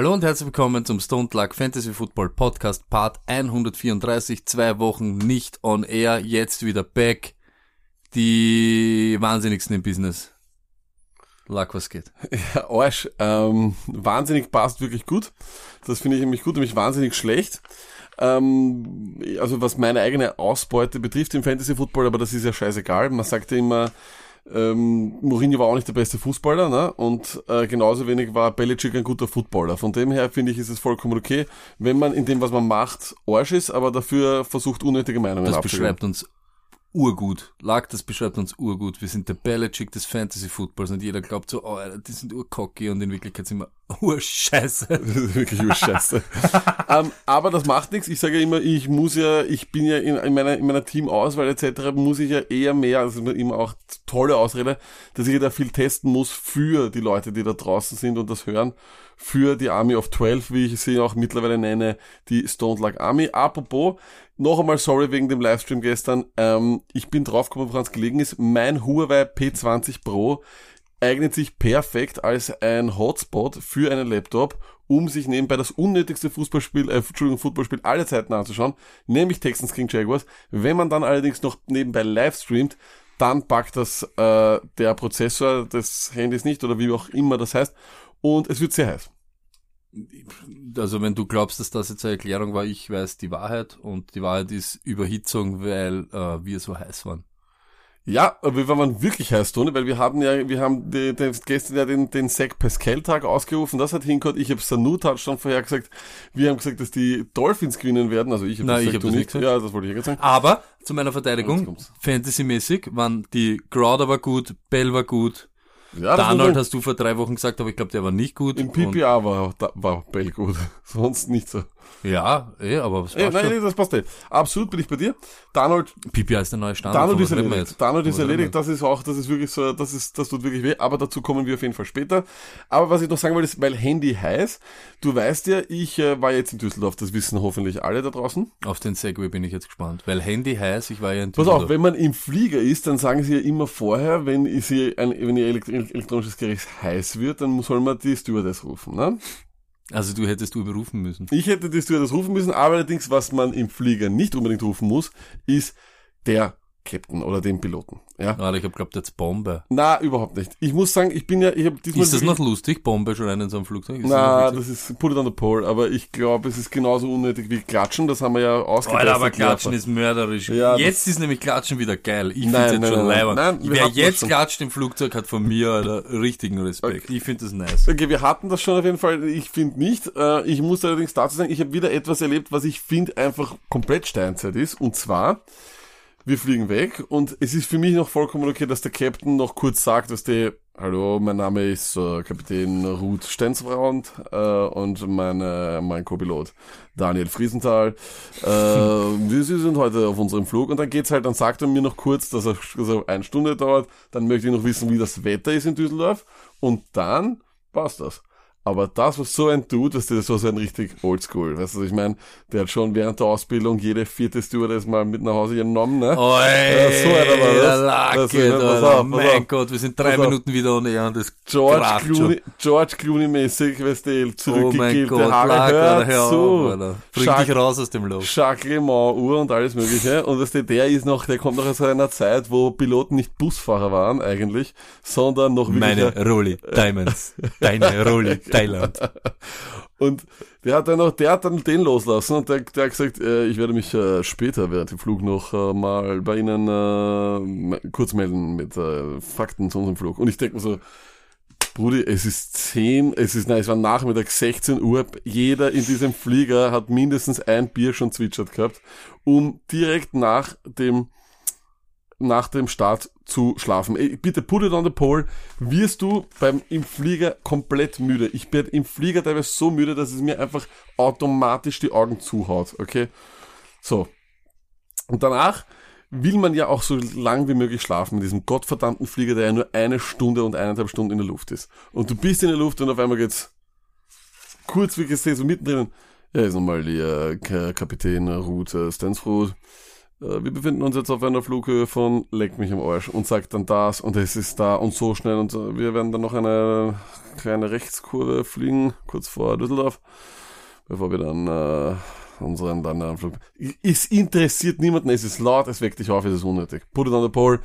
Hallo und herzlich willkommen zum Stone Luck Fantasy Football Podcast Part 134. Zwei Wochen nicht on air, jetzt wieder back. Die wahnsinnigsten im Business. Luck, was geht? Ja, Arsch. Ähm, wahnsinnig passt wirklich gut. Das finde ich nämlich gut, nämlich wahnsinnig schlecht. Ähm, also was meine eigene Ausbeute betrifft im Fantasy Football, aber das ist ja scheißegal. Man sagt ja immer, ähm, Mourinho war auch nicht der beste Fußballer, ne? Und äh, genauso wenig war Belichick ein guter Footballer. Von dem her finde ich, ist es vollkommen okay, wenn man in dem, was man macht, Arsch ist, aber dafür versucht, unnötige Meinungen Das beschreibt uns urgut. Lag, das beschreibt uns urgut. Wir sind der Belichick des Fantasy Footballs und jeder glaubt so, oh, die sind urcocky und in Wirklichkeit sind wir urscheiße. Das ist wirklich urscheiße. ähm, aber das macht nichts. Ich sage ja immer, ich muss ja, ich bin ja in, in meiner, in meiner Teamauswahl etc. muss ich ja eher mehr, das ist immer auch tolle Ausrede, dass ich da viel testen muss für die Leute, die da draußen sind und das hören für die Army of 12, wie ich sie auch mittlerweile nenne, die Stone Luck Army. Apropos, noch einmal sorry wegen dem Livestream gestern. Ähm, ich bin draufgekommen, woran es gelegen ist. Mein Huawei P20 Pro eignet sich perfekt als ein Hotspot für einen Laptop, um sich nebenbei das unnötigste Fußballspiel, äh, Entschuldigung, Footballspiel aller Zeiten anzuschauen, nämlich Texans King Jaguars. Wenn man dann allerdings noch nebenbei live streamt, dann packt das äh, der Prozessor des Handys nicht oder wie auch immer das heißt und es wird sehr heiß. Also wenn du glaubst, dass das jetzt eine Erklärung war, ich weiß die Wahrheit und die Wahrheit ist Überhitzung, weil äh, wir so heiß waren. Ja, wir waren wirklich heiß, Toni, weil wir haben ja, wir haben die, die, gestern ja den, den Zach Pascal-Tag ausgerufen, das hat hingehört, ich habe Sanu schon vorher gesagt, wir haben gesagt, dass die Dolphins gewinnen werden, also ich habe das, hab das nicht gesagt. Ja, das wollte ich jetzt sagen. Aber, zu meiner Verteidigung, fantasymäßig waren die Crowder war gut, Bell war gut, ja, Darnold hast du vor drei Wochen gesagt, aber ich glaube, der war nicht gut. Im PPA war, war Bell gut, sonst nicht so. Ja, eh, aber was eh, Nein, nee, das passt eh. Absolut bin ich bei dir. Darnold. PPA ist der neue Standard. Darnold ist erledigt. Darnold ist erledigt. Das ist auch, das ist wirklich so, das ist, das tut wirklich weh. Aber dazu kommen wir auf jeden Fall später. Aber was ich noch sagen wollte, ist, weil Handy heiß. Du weißt ja, ich äh, war jetzt in Düsseldorf. Das wissen hoffentlich alle da draußen. Auf den Segway bin ich jetzt gespannt. Weil Handy heiß, ich war ja in Düsseldorf. Pass auf, wenn man im Flieger ist, dann sagen sie ja immer vorher, wenn sie ein, wenn ihr elektronisches Gerät heiß wird, dann soll man die Stewardess rufen, ne? Also du hättest du berufen müssen. Ich hätte Stewardess rufen müssen, aber allerdings, was man im Flieger nicht unbedingt rufen muss, ist der Captain oder den Piloten. Ja. Ah, ich habe glaubt jetzt Bombe. Na, überhaupt nicht. Ich muss sagen, ich bin ja, ich habe diesmal. Ist das noch lustig, Bombe schon einen in so einem Flugzeug? Ist Na, das, das ist put it on the pole, aber ich glaube, es ist genauso unnötig wie Klatschen, das haben wir ja ausgetestet. Alter, aber Klatschen ist mörderisch. Ja, jetzt ist nämlich Klatschen wieder geil. Ich finde jetzt nein, schon nein, nein, Wer jetzt klatscht im Flugzeug, hat von mir Alter, richtigen Respekt. Okay. Ich finde das nice. Okay, wir hatten das schon auf jeden Fall. Ich finde nicht. Äh, ich muss allerdings dazu sagen, ich habe wieder etwas erlebt, was ich finde einfach komplett Steinzeit ist. Und zwar, wir fliegen weg und es ist für mich noch vollkommen okay, dass der Captain noch kurz sagt, dass der Hallo, mein Name ist äh, Kapitän Ruth Stenzfraund äh, und meine, mein Co-Pilot Daniel Friesenthal. Äh, wir sind heute auf unserem Flug und dann geht's halt, dann sagt er mir noch kurz, dass er, dass eine Stunde dauert, dann möchte ich noch wissen, wie das Wetter ist in Düsseldorf und dann passt das. Aber das, was so ein Dude, das ist so ein richtig oldschool. Weißt du, ich meine, der hat schon während der Ausbildung jede vierte Stewardess mal mit nach Hause genommen, ne? Oi, ja, so einer war das. Lacke, das ist, ne, auf, mein auf, Gott, wir sind drei Minuten wieder ohne Ehren, das George Clooney, George Clooney-mäßig, weißt du, zurückgegelte oh Haare, Gott, hör, hör zu. Auf, Bring Jacques, dich raus aus dem Loch. Mans Uhr und alles mögliche. Und weißt du, der ist noch, der kommt noch aus einer Zeit, wo Piloten nicht Busfahrer waren, eigentlich, sondern noch wirklich... Meine Rolli Diamonds. Deine Rolli Thailand. und der hat dann noch, der hat dann den loslassen und der, der hat gesagt, äh, ich werde mich äh, später während dem Flug noch äh, mal bei Ihnen äh, kurz melden mit äh, Fakten zu unserem Flug. Und ich denke mir so, Brudi, es ist 10, es ist, nein, es war Nachmittag 16 Uhr. Jeder in diesem Flieger hat mindestens ein Bier schon zwitschert gehabt, um direkt nach dem nach dem Start zu schlafen. Bitte put it on the pole. Wirst du beim im Flieger komplett müde? Ich bin im Flieger teilweise so müde, dass es mir einfach automatisch die Augen zuhaut. Okay, so. Und danach will man ja auch so lang wie möglich schlafen mit diesem gottverdammten Flieger, der ja nur eine Stunde und eineinhalb Stunden in der Luft ist. Und du bist in der Luft und auf einmal geht's kurz, wie gesagt, so mittendrin. Ja, ist nochmal äh, Kapitän Ruth Stansford wir befinden uns jetzt auf einer Flughöhe von Leck mich am Arsch und sagt dann das und es ist da und so schnell und so. wir werden dann noch eine kleine Rechtskurve fliegen, kurz vor Düsseldorf, bevor wir dann äh, unseren dann Anflug. Es interessiert niemanden, es ist laut, es weckt dich auf, es ist unnötig. Put it on the pole.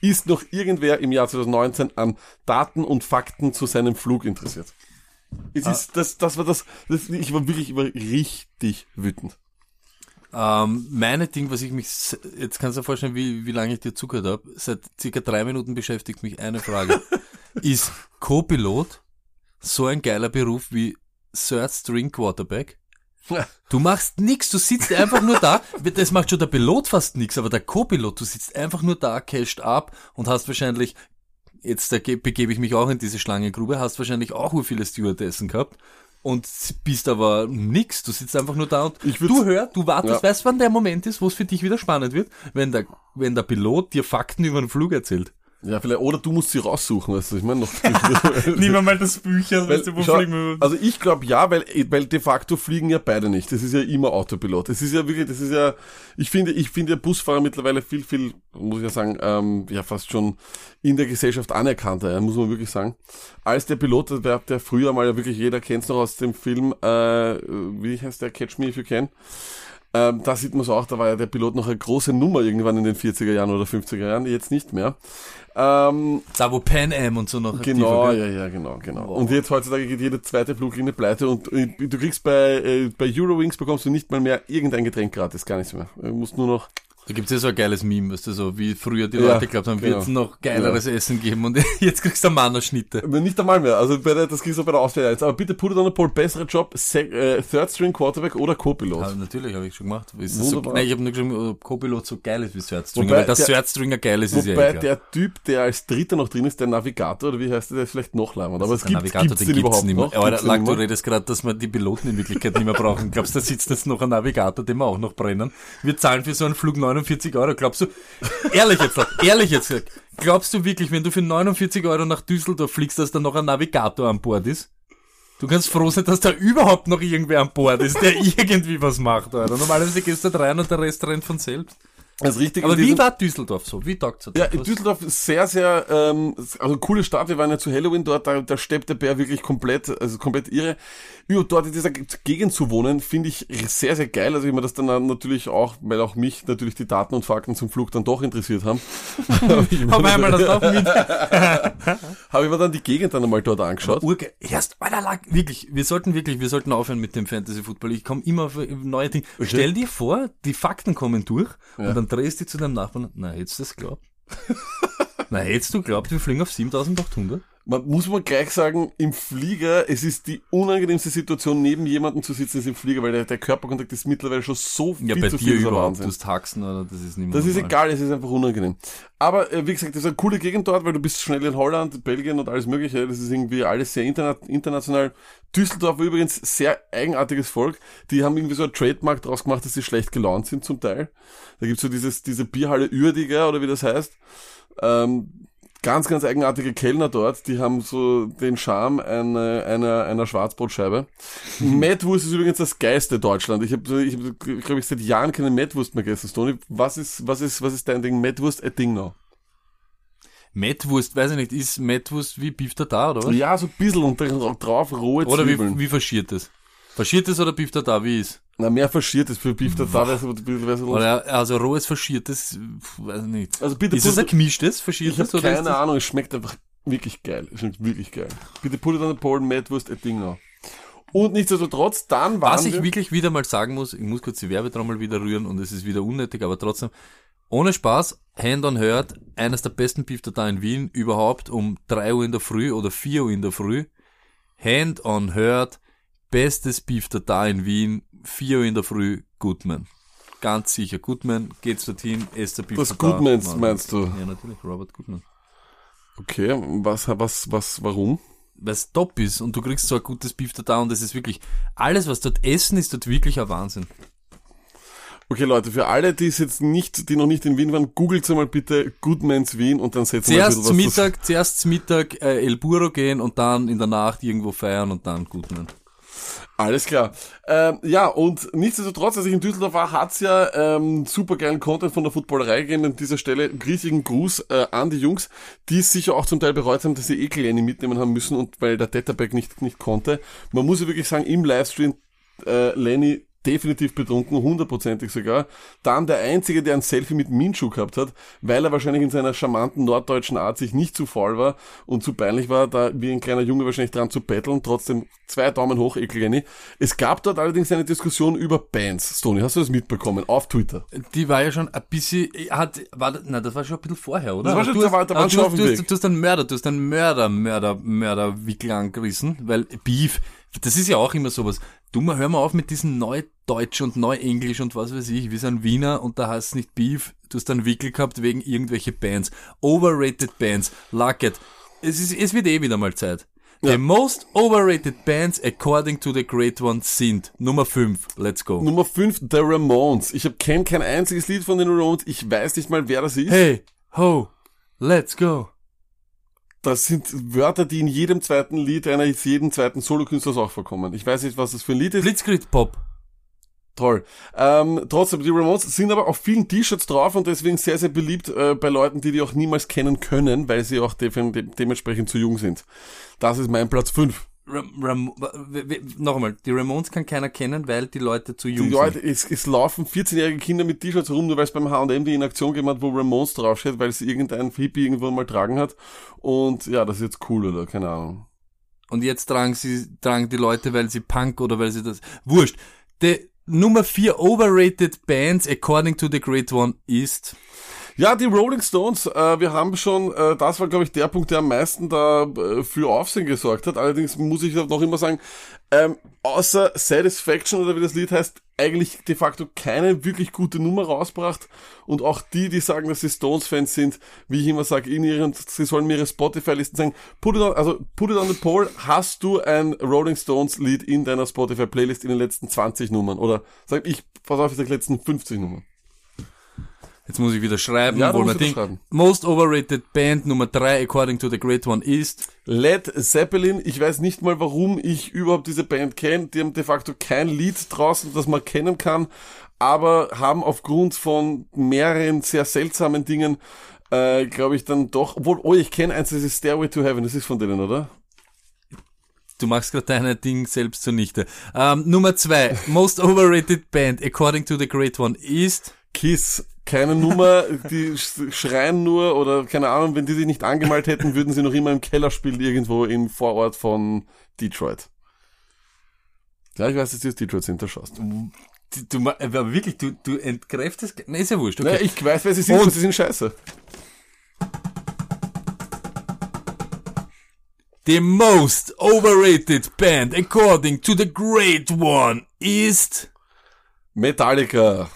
Ist noch irgendwer im Jahr 2019 an Daten und Fakten zu seinem Flug interessiert? Es Ah. ist, das, das war das, das, ich war wirklich, ich war richtig wütend. Ähm, meine Ding, was ich mich, jetzt kannst du dir vorstellen, wie, wie lange ich dir zugehört habe. Seit circa drei Minuten beschäftigt mich eine Frage. ist Co-Pilot so ein geiler Beruf wie Third String Quarterback? Du machst nix, du sitzt einfach nur da. Das macht schon der Pilot fast nix, aber der Co-Pilot, du sitzt einfach nur da, casht ab und hast wahrscheinlich, jetzt begebe ich mich auch in diese Schlangengrube, hast wahrscheinlich auch viele Stewardessen gehabt und bist aber nix. Du sitzt einfach nur da und du hörst, du wartest, Ja. weißt wann der Moment ist, wo es für dich wieder spannend wird? Wenn der, wenn der Pilot dir Fakten über den Flug erzählt. Ja, vielleicht, oder du musst sie raussuchen, weißt du, ich meine noch. Nimm mal das Bücher, Weil, weißt du, wo schau, fliegen wir? also ich glaube ja, weil, weil de facto fliegen ja beide nicht. Das ist ja immer Autopilot. Das ist ja wirklich, das ist ja, ich finde, ich finde ja Busfahrer mittlerweile viel, viel, muss ich ja sagen, ähm, ja fast schon in der Gesellschaft anerkannter, ja, muss man wirklich sagen. Als der Pilot, der, der früher mal ja wirklich, jeder kennt's noch aus dem Film, äh, wie heißt der, Catch Me If You Can. Ähm, da sieht man es auch, da war ja der Pilot noch eine große Nummer irgendwann in den 40er Jahren oder 50er Jahren, jetzt nicht mehr. Ähm, Da wo Pan Am und so noch Genau, ja, ja, genau, genau. Wow. Und jetzt heutzutage geht jede zweite Fluglinie pleite und äh, du kriegst bei, äh, bei Eurowings bekommst du nicht mal mehr irgendein Getränk gratis, gar nichts mehr. Du musst nur noch, Da gibt's ja so ein geiles Meme, weißt du, so wie früher die Ja, Leute glaubt haben, genau. wird's noch geileres Essen geben und jetzt kriegst du Mannerschnitte. äh, nicht einmal mehr, also bei der, das kriegst du bei der Auswahl jetzt. Aber bitte put it on a poll, besserer Job, Se äh, Third String Quarterback oder Co-Pilot. Ja, natürlich, habe ich schon gemacht. Ist so, nein, ich habe nur geschrieben, ob Co-Pilot so geil ist wie Third Stringer, Wobei weil das der- Third Stringer geil ist, ist ja Wobei eh klar. der Typ, der als Dritter noch drin ist, der Navigator, oder wie heißt der, der ist vielleicht noch leimend. Aber es Der gibt, Navigator, gibt's den den, überhaupt nicht mehr. noch? Aber Lang, du redest gerade, dass wir die Piloten in Wirklichkeit nicht mehr brauchen. Glaubst du, da sitzt jetzt noch ein Navigator, den wir auch noch brennen? Wir zahlen für so einen Flug 49 Euro. Glaubst du, ehrlich jetzt, ehrlich jetzt glaubst du wirklich, wenn du für 49 Euro nach Düsseldorf fliegst, dass da noch ein Navigator an Bord ist? Du kannst froh sein, dass da überhaupt noch irgendwer an Bord ist, der irgendwie was macht, Alter. Normalerweise gehst du da rein und der Rest rennt von selbst. Das Richtige Aber wie war Düsseldorf so? Wie taugt's Ja, in Düsseldorf ist sehr, sehr, ähm, also coole Stadt. Wir waren ja zu Halloween dort, da, da steppt der Bär wirklich komplett, also komplett irre. Über dort in dieser Gegend zu wohnen, finde ich sehr, sehr geil. Also ich mir das dann natürlich auch, weil auch mich natürlich die Daten und Fakten zum Flug dann doch interessiert haben. habe ich, mit. hab ich mir dann die Gegend dann einmal dort angeschaut. Urge erst, Alter, lag, wirklich, wir sollten wirklich, wir sollten aufhören mit dem Fantasy Football. Ich komme immer auf neue Dinge. Stell dir vor, die Fakten kommen durch Ja. und dann drehst du zu deinem Nachbarn, na, hättest du das glaubt? na, hättest du glaubt, wir fliegen auf 7800? Man muss man gleich sagen, im Flieger, es ist die unangenehmste Situation, neben jemandem zu sitzen, ist im Flieger, weil der, der Körperkontakt ist mittlerweile schon so viel Ja, bei zu dir viel. ist überhaupt, Wahnsinn. Haxen oder das ist nicht mehr Das ist normal. egal, es ist einfach unangenehm. Aber äh, wie gesagt, das ist eine coole Gegend dort, weil du bist schnell in Holland, Belgien und alles mögliche. Das ist irgendwie alles sehr interna international. Düsseldorf war übrigens sehr eigenartiges Volk. Die haben irgendwie so ein Trademark draus gemacht, dass sie schlecht gelaunt sind zum Teil. Da gibt's so dieses, diese Bierhalle Uerdiger oder wie das heißt. Ähm, ganz, ganz eigenartige Kellner dort, die haben so den Charme einer, einer, einer Schwarzbrotscheibe. Mettwurst ist übrigens das geilste Deutschland. Ich habe, ich hab, glaube ich, seit Jahren keine Mettwurst mehr gegessen. Toni, was ist, was ist, was ist dein Ding? Mettwurst, ein Ding noch. Mettwurst, weiß ich nicht, ist Mettwurst wie Beef da oder was? Ja, so ein bisschen und drauf rohe Oder Zwiebeln. wie, wie faschiert das? Faschiert das oder Beef da wie ist? Na, mehr verschiertes für Beef da so, wär so Oder also rohes faschiertes, weiß ich nicht. Also bitte Ist es ein gemischtes Ich faschiertes habe oder ist keine das? Ahnung, es schmeckt einfach wirklich geil. Es schmeckt wirklich geil. Bitte put it on the pole, Mettwurst, ein Ding noch. Und nichtsdestotrotz, dann waren Was ich wir, wirklich wieder mal sagen muss, ich muss kurz die Werbetrommel wieder rühren und es ist wieder unnötig, aber trotzdem, ohne Spaß, Hand on Hurt, eines der besten Beef da in Wien, überhaupt um 3 Uhr in der Früh oder 4 Uhr in der Früh. Hand on Hurt, bestes Beef da in Wien, 4 Uhr in der Früh, Goodman. Ganz sicher, Goodman, geht's dorthin, esst der Beef Tartar. Goodmans meinst du? Ja, natürlich, Robert Goodman. Okay, was, was, was, warum? Weil es top ist und du kriegst so ein gutes Beef da und es ist wirklich, alles was dort essen, ist dort wirklich ein Wahnsinn. Okay, Leute, für alle, die es jetzt nicht, die noch nicht in Wien waren, googelt mal bitte Goodmans Wien und dann setzen wir ein Zuerst bisschen zum was das- Mittag, zuerst zum Mittag äh, El Burro gehen und dann in der Nacht irgendwo feiern und dann Goodman. Alles klar. Ähm, ja, und nichtsdestotrotz, als ich in Düsseldorf war, hat's ja ähm, super geilen Content von der Footballerei gegeben. An dieser Stelle riesigen Gruß äh, an die Jungs, die es sicher auch zum Teil bereut haben, dass sie eh Kleine mitnehmen haben müssen und weil der Tetterback nicht, nicht konnte. Man muss ja wirklich sagen, im Livestream äh, Lenny definitiv betrunken, hundertprozentig sogar. Dann der Einzige, der ein Selfie mit Minshu gehabt hat, weil er wahrscheinlich in seiner charmanten norddeutschen Art sich nicht zu faul war und zu peinlich war, da wie ein kleiner Junge wahrscheinlich dran zu betteln. Trotzdem zwei Daumen hoch, Ekelgeni. Es gab dort allerdings eine Diskussion über Bands. Stony, hast du das mitbekommen? Auf Twitter. Die war ja schon ein bisschen, hat, war, na, das war schon ein bisschen vorher, oder? Das war schon- du, da war- da du, schon hast, du, hast, du hast einen Mörder, du hast einen Mörder, Mörder, Mörder Wickel angerissen, weil Beef, das ist ja auch immer sowas. Du mal, hör mal auf mit diesem Neudeutsch und Neuenglisch und was weiß ich, wir sind Wiener und da heißt es nicht Beef, du hast einen Wickel gehabt wegen irgendwelche Bands. Overrated Bands, like it. Es ist, es wird eh wieder mal Zeit. The most overrated bands according to the great ones sind Nummer 5. Let's go. Nummer 5, The Ramones. Ich hab kenn kein einziges Lied von den Ramones. Ich weiß nicht mal, wer das ist. Hey, ho, let's go. Das sind Wörter, die in jedem zweiten Lied eines jeden zweiten Solokünstlers auch vorkommen. Ich weiß nicht, was das für ein Lied ist. Blitzkrieg Pop. Toll. Ähm, trotzdem, die Ramones sind aber auf vielen T-Shirts drauf und deswegen sehr, sehr beliebt äh, bei Leuten, die die auch niemals kennen können, weil sie auch de de dementsprechend zu jung sind. Das ist mein Platz 5. Ram, Ram, noch einmal, die Ramones kann keiner kennen, weil die Leute zu Die jung Leute, sind. es, es laufen 14-jährige Kinder mit T-Shirts rum, nur weil es beim H&M die in Aktion gegeben hat, wo Ramones draufsteht, weil es irgendein Hippie irgendwo mal tragen hat. Und ja, das ist jetzt cool, oder? Keine Ahnung. Und jetzt tragen sie, tragen die Leute, weil sie Punk oder weil sie das, wurscht. Die Nummer 4 overrated Bands according to the great one ist, Ja, die Rolling Stones, äh, wir haben schon, äh, das war glaube ich der Punkt, der am meisten da äh, für Aufsehen gesorgt hat. Allerdings muss ich noch immer sagen, ähm, außer Satisfaction oder wie das Lied heißt, eigentlich de facto keine wirklich gute Nummer rausgebracht. Und auch die, die sagen, dass sie Stones-Fans sind, wie ich immer sage, in ihren, sie sollen mir ihre Spotify-Listen sagen, put it on, also put it on the poll, hast du ein Rolling Stones-Lied in deiner Spotify-Playlist in den letzten 20 Nummern? Oder sag ich, pass auf, in den letzten 50 Nummern. Jetzt muss ich wieder schreiben, Ja, wo man denkt, schreiben. most overrated Band Nummer 3 according to the great one ist, Led Zeppelin, ich weiß nicht mal, warum ich überhaupt diese Band kenne. Die haben de facto kein Lied draußen, das man kennen kann, aber haben aufgrund von mehreren sehr seltsamen Dingen, äh, glaube ich, dann doch, obwohl, oh, ich kenne eins, das ist Stairway to Heaven, das ist von denen, oder? du machst gerade deine Ding selbst zunichte. Ähm, Nummer 2 most overrated Band according to the great one ist, Kiss, keine Nummer, die sch- schreien nur oder keine Ahnung, wenn die sich nicht angemalt hätten, würden sie noch immer im Keller spielen, irgendwo im Vorort von Detroit. Ja, ich weiß, dass die aus Detroit sind, da schaust du. du, du ma- aber wirklich, du, du entkräftest, ne, ist ja wurscht, okay. Naja, ich weiß, wer sie sind, Und- sie sind scheiße. The most overrated band according to the great one ist. Metallica.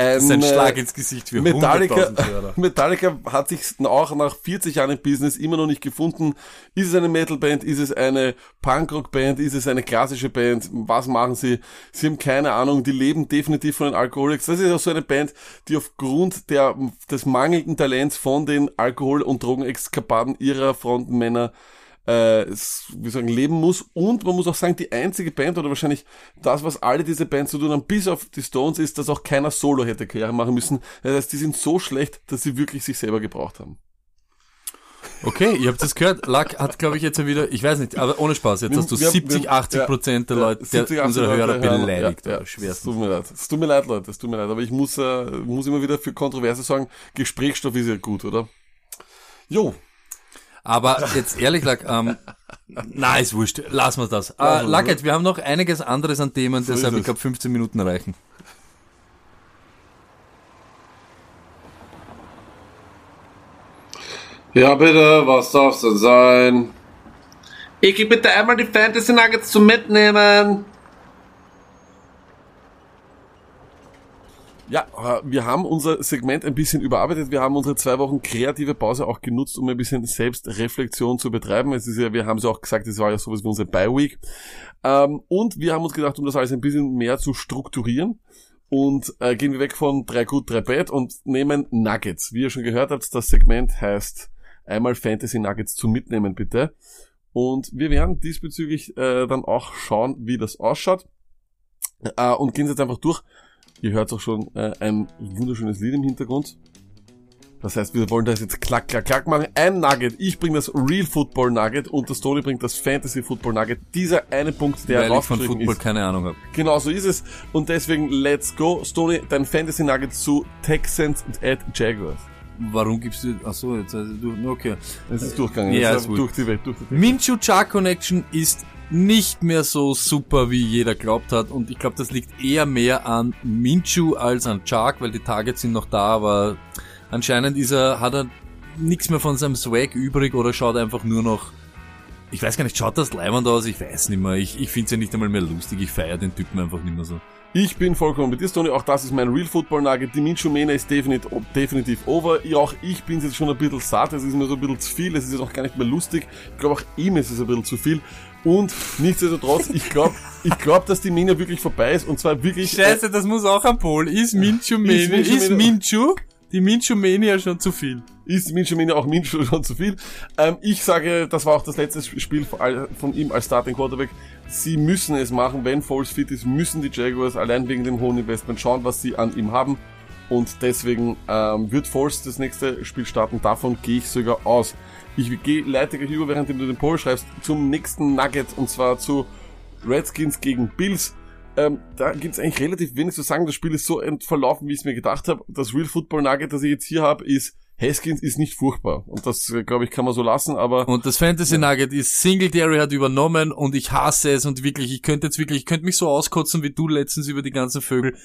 Ein, Das ist ein äh, Schlag ins Gesicht für Metallica, 100.000 Hörer. Metallica hat sich auch nach 40 Jahren im Business immer noch nicht gefunden. Ist es eine Metalband? Ist es eine Punkrock-Band? Ist es eine klassische Band? Was machen sie? Sie haben keine Ahnung. Die leben definitiv von den Alkoholics. Das ist auch so eine Band, die aufgrund der, des mangelnden Talents von den Alkohol- und Drogenexkapaden ihrer Frontmänner äh, es- wie sagen, leben muss. Und man muss auch sagen, die einzige Band oder wahrscheinlich das, was alle diese Bands zu tun haben, bis auf die Stones, ist, dass auch keiner Solo hätte Karriere machen müssen. Das heißt, die sind so schlecht, dass sie wirklich sich selber gebraucht haben. Okay, ihr habt das gehört. Luck hat, glaube ich, jetzt wieder, ich weiß nicht, aber ohne Spaß, jetzt hast du wir- 70, wir- 80 ja, Prozent der Ja, Leute, 70, der, 80 unserer Hörer beleidigt. Ja, ja, oder es tut mir leid. Es tut mir leid, Leute, es tut mir leid. Aber ich muss, äh, muss immer wieder für Kontroverse sagen, Gesprächsstoff ist ja gut, oder? Jo, Aber jetzt ehrlich, Luck, ähm, na, ist wurscht, lassen wir das. Äh, Luck, jetzt, wir haben noch einiges anderes an Themen, So deshalb, ich es. glaube, 15 Minuten reichen. Ja, bitte, was darf's denn sein? Ich gebe bitte einmal die Fantasy Nuggets zum Mitnehmen. Ja, äh, wir haben unser Segment ein bisschen überarbeitet. Wir haben unsere zwei Wochen kreative Pause auch genutzt, um ein bisschen Selbstreflexion zu betreiben. Es ist ja, wir haben es ja auch gesagt, es war ja sowas wie unsere Bye-Week. Ähm, und wir haben uns gedacht, um das alles ein bisschen mehr zu strukturieren, und äh, gehen wir weg von drei gut, drei bad und nehmen Nuggets. Wie ihr schon gehört habt, das Segment heißt einmal Fantasy Nuggets zum Mitnehmen bitte. Und wir werden diesbezüglich äh, dann auch schauen, wie das ausschaut. Äh, und gehen jetzt einfach durch. Ihr hört auch schon äh, ein wunderschönes Lied im Hintergrund. Das heißt, wir wollen das jetzt klack, klack, klack machen. Ein Nugget. Ich bringe das Real Football Nugget und das Tony bringt das Fantasy Football Nugget. Dieser eine Punkt, der Weil ich von Football ist. keine Ahnung habe. Genau so ist es. Und deswegen, let's go. Stony, dein Fantasy Nugget zu Texans at Jaguars. Warum gibst du, ach so, jetzt, also du, okay. Es ist durchgegangen. Ja, ist durch die Welt, durch die Welt. Minshew Char Connection ist nicht mehr so super, wie jeder glaubt hat. Und ich glaube, das liegt eher mehr an Minshew als an Chark, weil die Targets sind noch da, aber anscheinend ist er, hat er nichts mehr von seinem Swag übrig oder schaut einfach nur noch. Ich weiß gar nicht, schaut das leibend aus? Ich weiß nicht mehr. Ich, ich finde es ja nicht einmal mehr lustig. Ich feiere den Typen einfach nicht mehr so. Ich bin vollkommen mit dir, Tony. Auch das ist mein Real Football Nugget. Die Minshew-Mania ist definitiv, definitiv over. Ja, auch ich bin jetzt schon ein bisschen satt. Es ist mir so ein bisschen zu viel. Es ist jetzt auch gar nicht mehr lustig. Ich glaube, auch ihm ist es ein bisschen zu viel. Und nichtsdestotrotz, ich glaube, ich glaube, dass die Mania wirklich vorbei ist. Und zwar wirklich... Scheiße, das muss auch am Pol. Ist Mania- Minshew, ist Minshew, die Minshew Mania schon zu viel? ist Minshew Mania auch Minshew schon zu viel. Ähm, ich sage, das war auch das letzte Spiel von ihm als Starting Quarterback. Sie müssen es machen, wenn Foles fit ist, müssen die Jaguars allein wegen dem hohen Investment schauen, was sie an ihm haben. Und deswegen ähm, wird Foles das nächste Spiel starten. Davon gehe ich sogar aus. Ich gehe leite gleich über, während du den Poll schreibst, zum nächsten Nugget und zwar zu Redskins gegen Bills. Ähm, da gibt's eigentlich relativ wenig zu sagen. Das Spiel ist so verlaufen, wie ich es mir gedacht habe. Das Real Football Nugget, das ich jetzt hier habe, ist Haskins ist nicht furchtbar. Und das, äh, glaube ich, kann man so lassen, aber Und das Fantasy Nugget ist Singletary hat übernommen und ich hasse es und wirklich, ich könnte jetzt wirklich, ich könnte mich so auskotzen wie du letztens über die ganzen Vögel.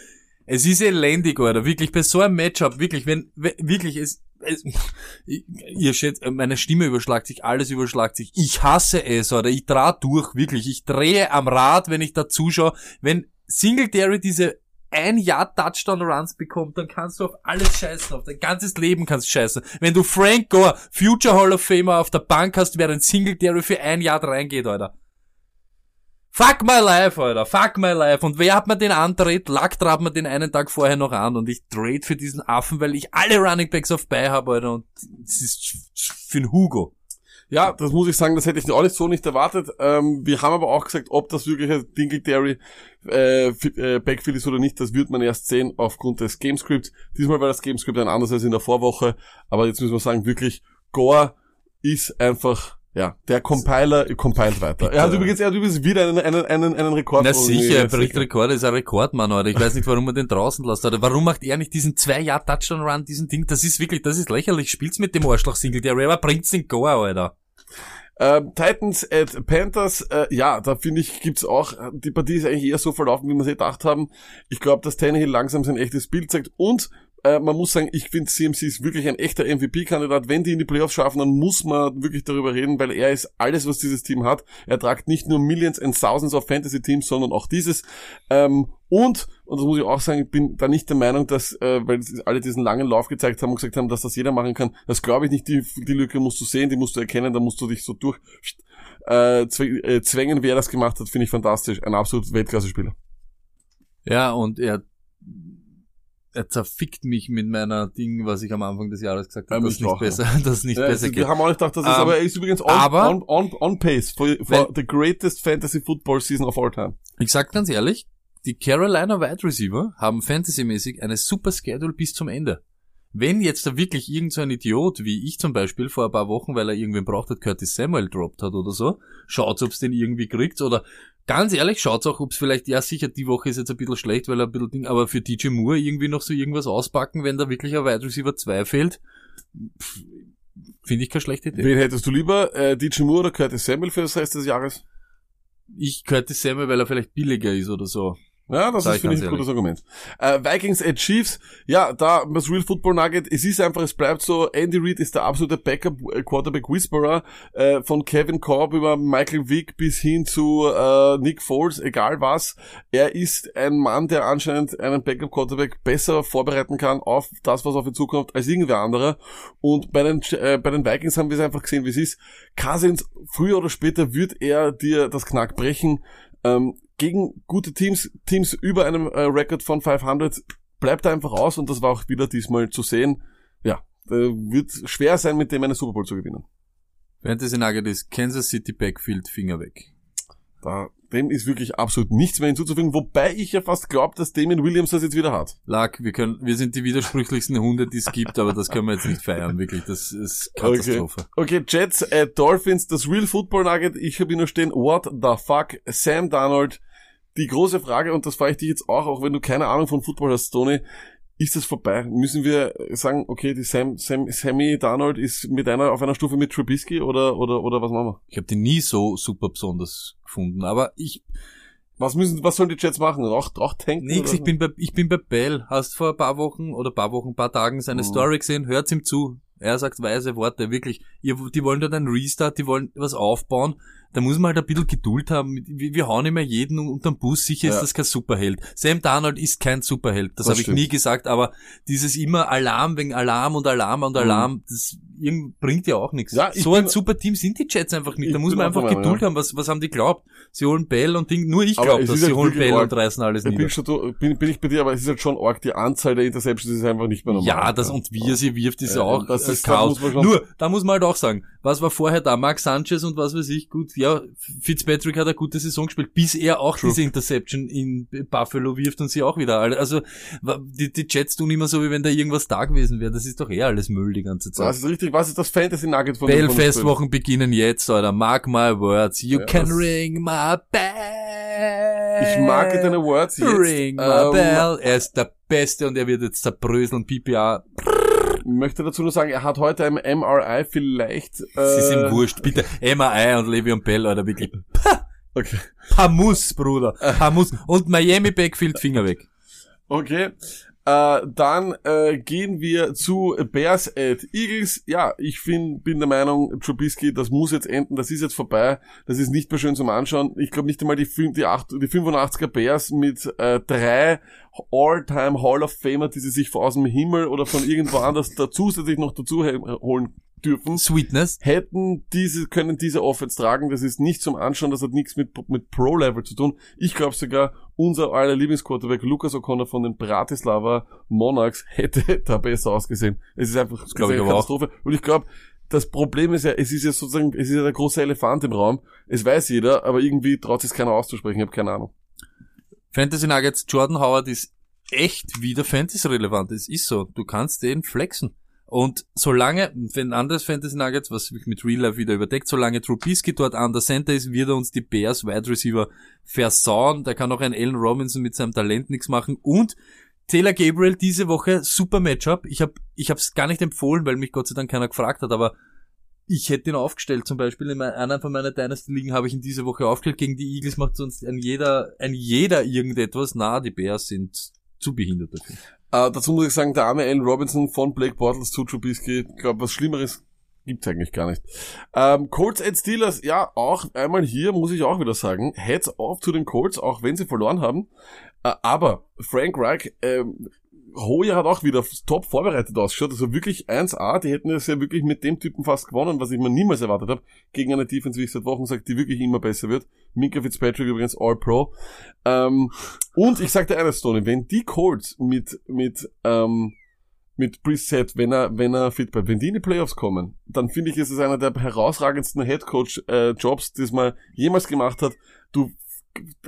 Es ist elendig, Alter. Wirklich, bei so einem Matchup, wirklich, wenn, we- wirklich, es, es ihr schätzt, meine Stimme überschlagt sich, alles überschlagt sich. Ich hasse es, oder? Ich dreh durch, wirklich. Ich drehe am Rad, wenn ich da zuschaue. Wenn Singletary diese ein Jahr Touchdown Runs bekommt, dann kannst du auf alles scheißen, auf dein ganzes Leben kannst du scheißen. Wenn du Frank Gore, Future Hall of Famer auf der Bank hast, während Singletary für ein Jahr reingeht, Alter. Fuck my life, Alter. Fuck my life. Und wer hat mir den andreht? Lack trat mir den einen Tag vorher noch an und ich trade für diesen Affen, weil ich alle Running Backs auf bei habe, Alter. Und das ist für den Hugo. ja, das muss ich sagen, das hätte ich auch nicht so nicht erwartet. Ähm, wir haben aber auch gesagt, ob das wirklich ein Dingletary äh, äh, Backfield ist oder nicht, das wird man erst sehen aufgrund des Gamescripts. Diesmal war das Gamescript ein anderes als in der Vorwoche, aber jetzt müssen wir sagen, wirklich, Gore ist einfach ja, der Compiler compiled weiter. Er hat übrigens, er hat übrigens wieder einen, einen, einen, einen Rekord. Na sicher, Ja, bricht Rekord ist ein Rekordmann, Alter. Ich weiß nicht, warum man den draußen lässt, Alter. Warum macht er nicht diesen zwei Jahr Touchdown Run, diesen Ding? Das ist wirklich, das ist lächerlich. Spielt's mit dem Arschloch Singletary, aber bringt's den Goa, Alter. Ähm, Titans at Panthers, äh, ja, da finde ich, gibt's auch, äh, die Partie ist eigentlich eher so verlaufen, wie wir sie gedacht haben. Ich glaube, dass Tannehill langsam sein echtes Bild zeigt und äh, man muss sagen, ich finde CMC ist wirklich ein echter MVP-Kandidat. Wenn die in die Playoffs schaffen, dann muss man wirklich darüber reden, weil er ist alles, was dieses Team hat. Er tragt nicht nur Millions and Thousands of Fantasy-Teams, sondern auch dieses. Ähm, und, und das muss ich auch sagen, ich bin da nicht der Meinung, dass, äh, weil alle diesen langen Lauf gezeigt haben und gesagt haben, dass das jeder machen kann. Das glaube ich nicht. Die, die Lücke musst du sehen, die musst du erkennen, da musst du dich so durch äh, äh, zwängen, wer das gemacht hat, finde ich fantastisch. Ein absolut Weltklasse-Spieler. Ja, und er, er zerfickt mich mit meiner Ding, was ich am Anfang des Jahres gesagt habe, dass mich nicht besser, dass nicht Ja, besser geht. wir haben auch nicht gedacht, dass es, Ähm, aber er ist übrigens on, aber- on, on, on pace for, for the greatest fantasy football season of all time. Ich sag ganz ehrlich, die Carolina Wide Receiver haben fantasymäßig eine super Schedule bis zum Ende. Wenn jetzt da wirklich irgend so ein Idiot, wie ich zum Beispiel vor ein paar Wochen, weil er irgendwen braucht hat, Curtis Samuel droppt hat oder so, schaut's, ob's den irgendwie kriegt oder ganz ehrlich, schaut's auch, ob's vielleicht, ja sicher, die Woche ist jetzt ein bisschen schlecht, weil er ein bisschen Ding, aber für DJ Moore irgendwie noch so irgendwas auspacken, wenn da wirklich ein Wide Receiver 2 fehlt, finde ich keine schlechte Idee. Wen hättest du lieber, äh, DJ Moore oder Curtis Samuel für das Rest des Jahres? Ich Curtis Samuel, weil er vielleicht billiger ist oder so. Ja, das Sag ist, finde ich, ein gutes Argument. Äh, Vikings at Chiefs, ja, da, das Real Football Nugget, es ist einfach, es bleibt so, Andy Reid ist der absolute Backup äh, Quarterback Whisperer, äh, von Kevin Korb über Michael Vick bis hin zu äh, Nick Foles, egal was. Er ist ein Mann, der anscheinend einen Backup Quarterback besser vorbereiten kann auf das, was auf ihn zukommt, als irgendwer anderer. Und bei den, äh, bei den Vikings haben wir es einfach gesehen, wie es ist. Cousins, früher oder später wird er dir das Knack brechen. Ähm, gegen gute Teams, Teams über einem äh, Record von 500, bleibt er einfach aus und das war auch wieder diesmal zu sehen. Ja, äh, wird schwer sein, mit dem eine Super Bowl zu gewinnen. Fantasy Nugget ist Kansas City Backfield, Finger weg. Da, dem ist wirklich absolut nichts mehr hinzuzufügen, wobei ich ja fast glaube, dass Damien Williams das jetzt wieder hat. Lack, wir können, wir sind die widersprüchlichsten Hunde, die es gibt, aber das können wir jetzt nicht feiern, wirklich. Das ist Katastrophe. Okay, Jets at Dolphins, das Real Football Nugget, ich habe hier nur stehen, what the fuck, Sam Darnold. Die große Frage, und das frage ich dich jetzt auch, auch wenn du keine Ahnung von Football hast, Tony, ist das vorbei? Müssen wir sagen, okay, die Sam, Sam, Sammy Darnold ist mit einer auf einer Stufe mit Trubisky oder oder oder was machen wir? Ich habe die nie so super besonders gefunden, aber ich Was müssen, was sollen die Jets machen? Auch, auch tanken? nix, ich bin bei ich bin bei Bell. Hast vor ein paar Wochen oder paar Wochen, paar Tagen seine Mhm. Story gesehen? Hört's ihm zu. Er sagt weise Worte, wirklich. Ihr, die wollen dort einen Restart, die wollen was aufbauen. Da muss man halt ein bisschen Geduld haben. Wir, wir hauen immer jeden unterm Bus. Sicher ist Ja. das kein Superheld. Sam Darnold ist kein Superheld. Das, Das habe ich nie gesagt. Aber dieses immer Alarm wegen Alarm und Alarm und Alarm, das irgend, bringt ja auch nichts. Mhm. Ja, so ein super Team sind die Jets einfach nicht. Ich Da muss man einfach Meinung, Geduld ja. haben. Was, was haben die glaubt? Sie holen Bell und Ding. Nur ich glaube es das. ist Sie halt holen Bell arg. und reißen alles Ich nieder. bin, schon, bin, bin ich bei dir, aber es ist halt schon arg, die Anzahl der Interceptions ist einfach nicht mehr normal. Ja, das und wie er sie wirft, ist Ja, auch das das ist- da Chaos. schon- Nur, da muss man halt auch sagen, was war vorher da? Mark Sanchez und was weiß ich, gut, ja, Fitzpatrick hat eine gute Saison gespielt, bis er auch True. diese Interception in Buffalo wirft und sie auch wieder. alle- Also, die, die Jets tun immer so, wie wenn da irgendwas da gewesen wäre. Das ist doch eh alles Müll die ganze Das Zeit. ist richtig. Was ist das Fantasy Nugget von Festwochen beginnen jetzt, oder? Mark my words. You Ja, can das- ring my bell. Ich mag deine Words jetzt. Ring my Ähm, bell. Er ist der Beste und er wird jetzt zerbröseln. PPA. Möchte dazu nur sagen, er hat heute ein MRI vielleicht. Äh, ist ihm wurscht. Bitte, MRI und Le'Veon Bell, Alter, wirklich. Okay. Pamus, Bruder. Pamus. Und Miami Backfield, Finger weg. Okay. Äh, dann äh, gehen wir zu Bears at Eagles. Ja, ich find, bin der Meinung, Trubisky, das muss jetzt enden, das ist jetzt vorbei, das ist nicht mehr schön zum Anschauen. Ich glaube nicht einmal die, die, die 85er Bears mit äh, drei All-Time Hall of Famer, die sie sich aus dem Himmel oder von irgendwo anders da zusätzlich noch dazu holen dürfen. Sweetness. hätten diese, können diese Offense tragen. Das ist nicht zum Anschauen, das hat nichts mit, mit Pro-Level zu tun. Ich glaube sogar, unser aller Lieblingsquarterback Lucas O'Connor von den Bratislava Monarchs hätte da besser ausgesehen. Es ist einfach glaub ich eine aber auch. Katastrophe. Und ich glaube, das Problem ist ja, es ist ja sozusagen, es ist ja der große Elefant im Raum. Es weiß jeder, aber irgendwie traut sich keiner auszusprechen. Ich habe keine Ahnung. Fantasy Nuggets, Jordan Howard ist echt wieder Fantasy-relevant. Es ist so. Du kannst den flexen. Und solange, wenn anderes Fantasy Nuggets, was sich mit Real Life wieder überdeckt, solange Trubisky dort an der Center ist, wird er uns die Bears Wide Receiver versauen. Da kann auch ein Allen Robinson mit seinem Talent nichts machen. Und Taylor Gabriel diese Woche super Matchup. Ich habe ich hab's gar nicht empfohlen, weil mich Gott sei Dank keiner gefragt hat, aber ich hätte ihn aufgestellt. Zum Beispiel in einer von meiner Dynasty-Ligen habe ich ihn diese Woche aufgestellt. Gegen die Eagles macht sonst ein jeder, ein jeder irgendetwas. Na, die Bears sind zu behindert dafür. Äh, dazu muss ich sagen, der arme Allen Robinson von Blake Bortles zu Trubisky, ich glaube, was Schlimmeres gibt's eigentlich gar nicht. Ähm, Colts at Steelers, ja, auch einmal hier muss ich auch wieder sagen, heads off zu den Colts, auch wenn sie verloren haben. Äh, aber Frank Reich, ähm, Hoyer hat auch wieder top vorbereitet ausgeschaut, also wirklich 1A, die hätten das ja wirklich mit dem Typen fast gewonnen, was ich mir niemals erwartet habe, gegen eine Defense, wie ich seit Wochen sage, die wirklich immer besser wird. Minka Fitzpatrick übrigens All-Pro. Ähm, und ich sagte eines, Tony, wenn die Colts mit, mit, ähm, mit Preset, wenn er, wenn er fit bleibt, wenn die in die Playoffs kommen, dann finde ich, ist es einer der herausragendsten Headcoach-Jobs, die es mal jemals gemacht hat. Du,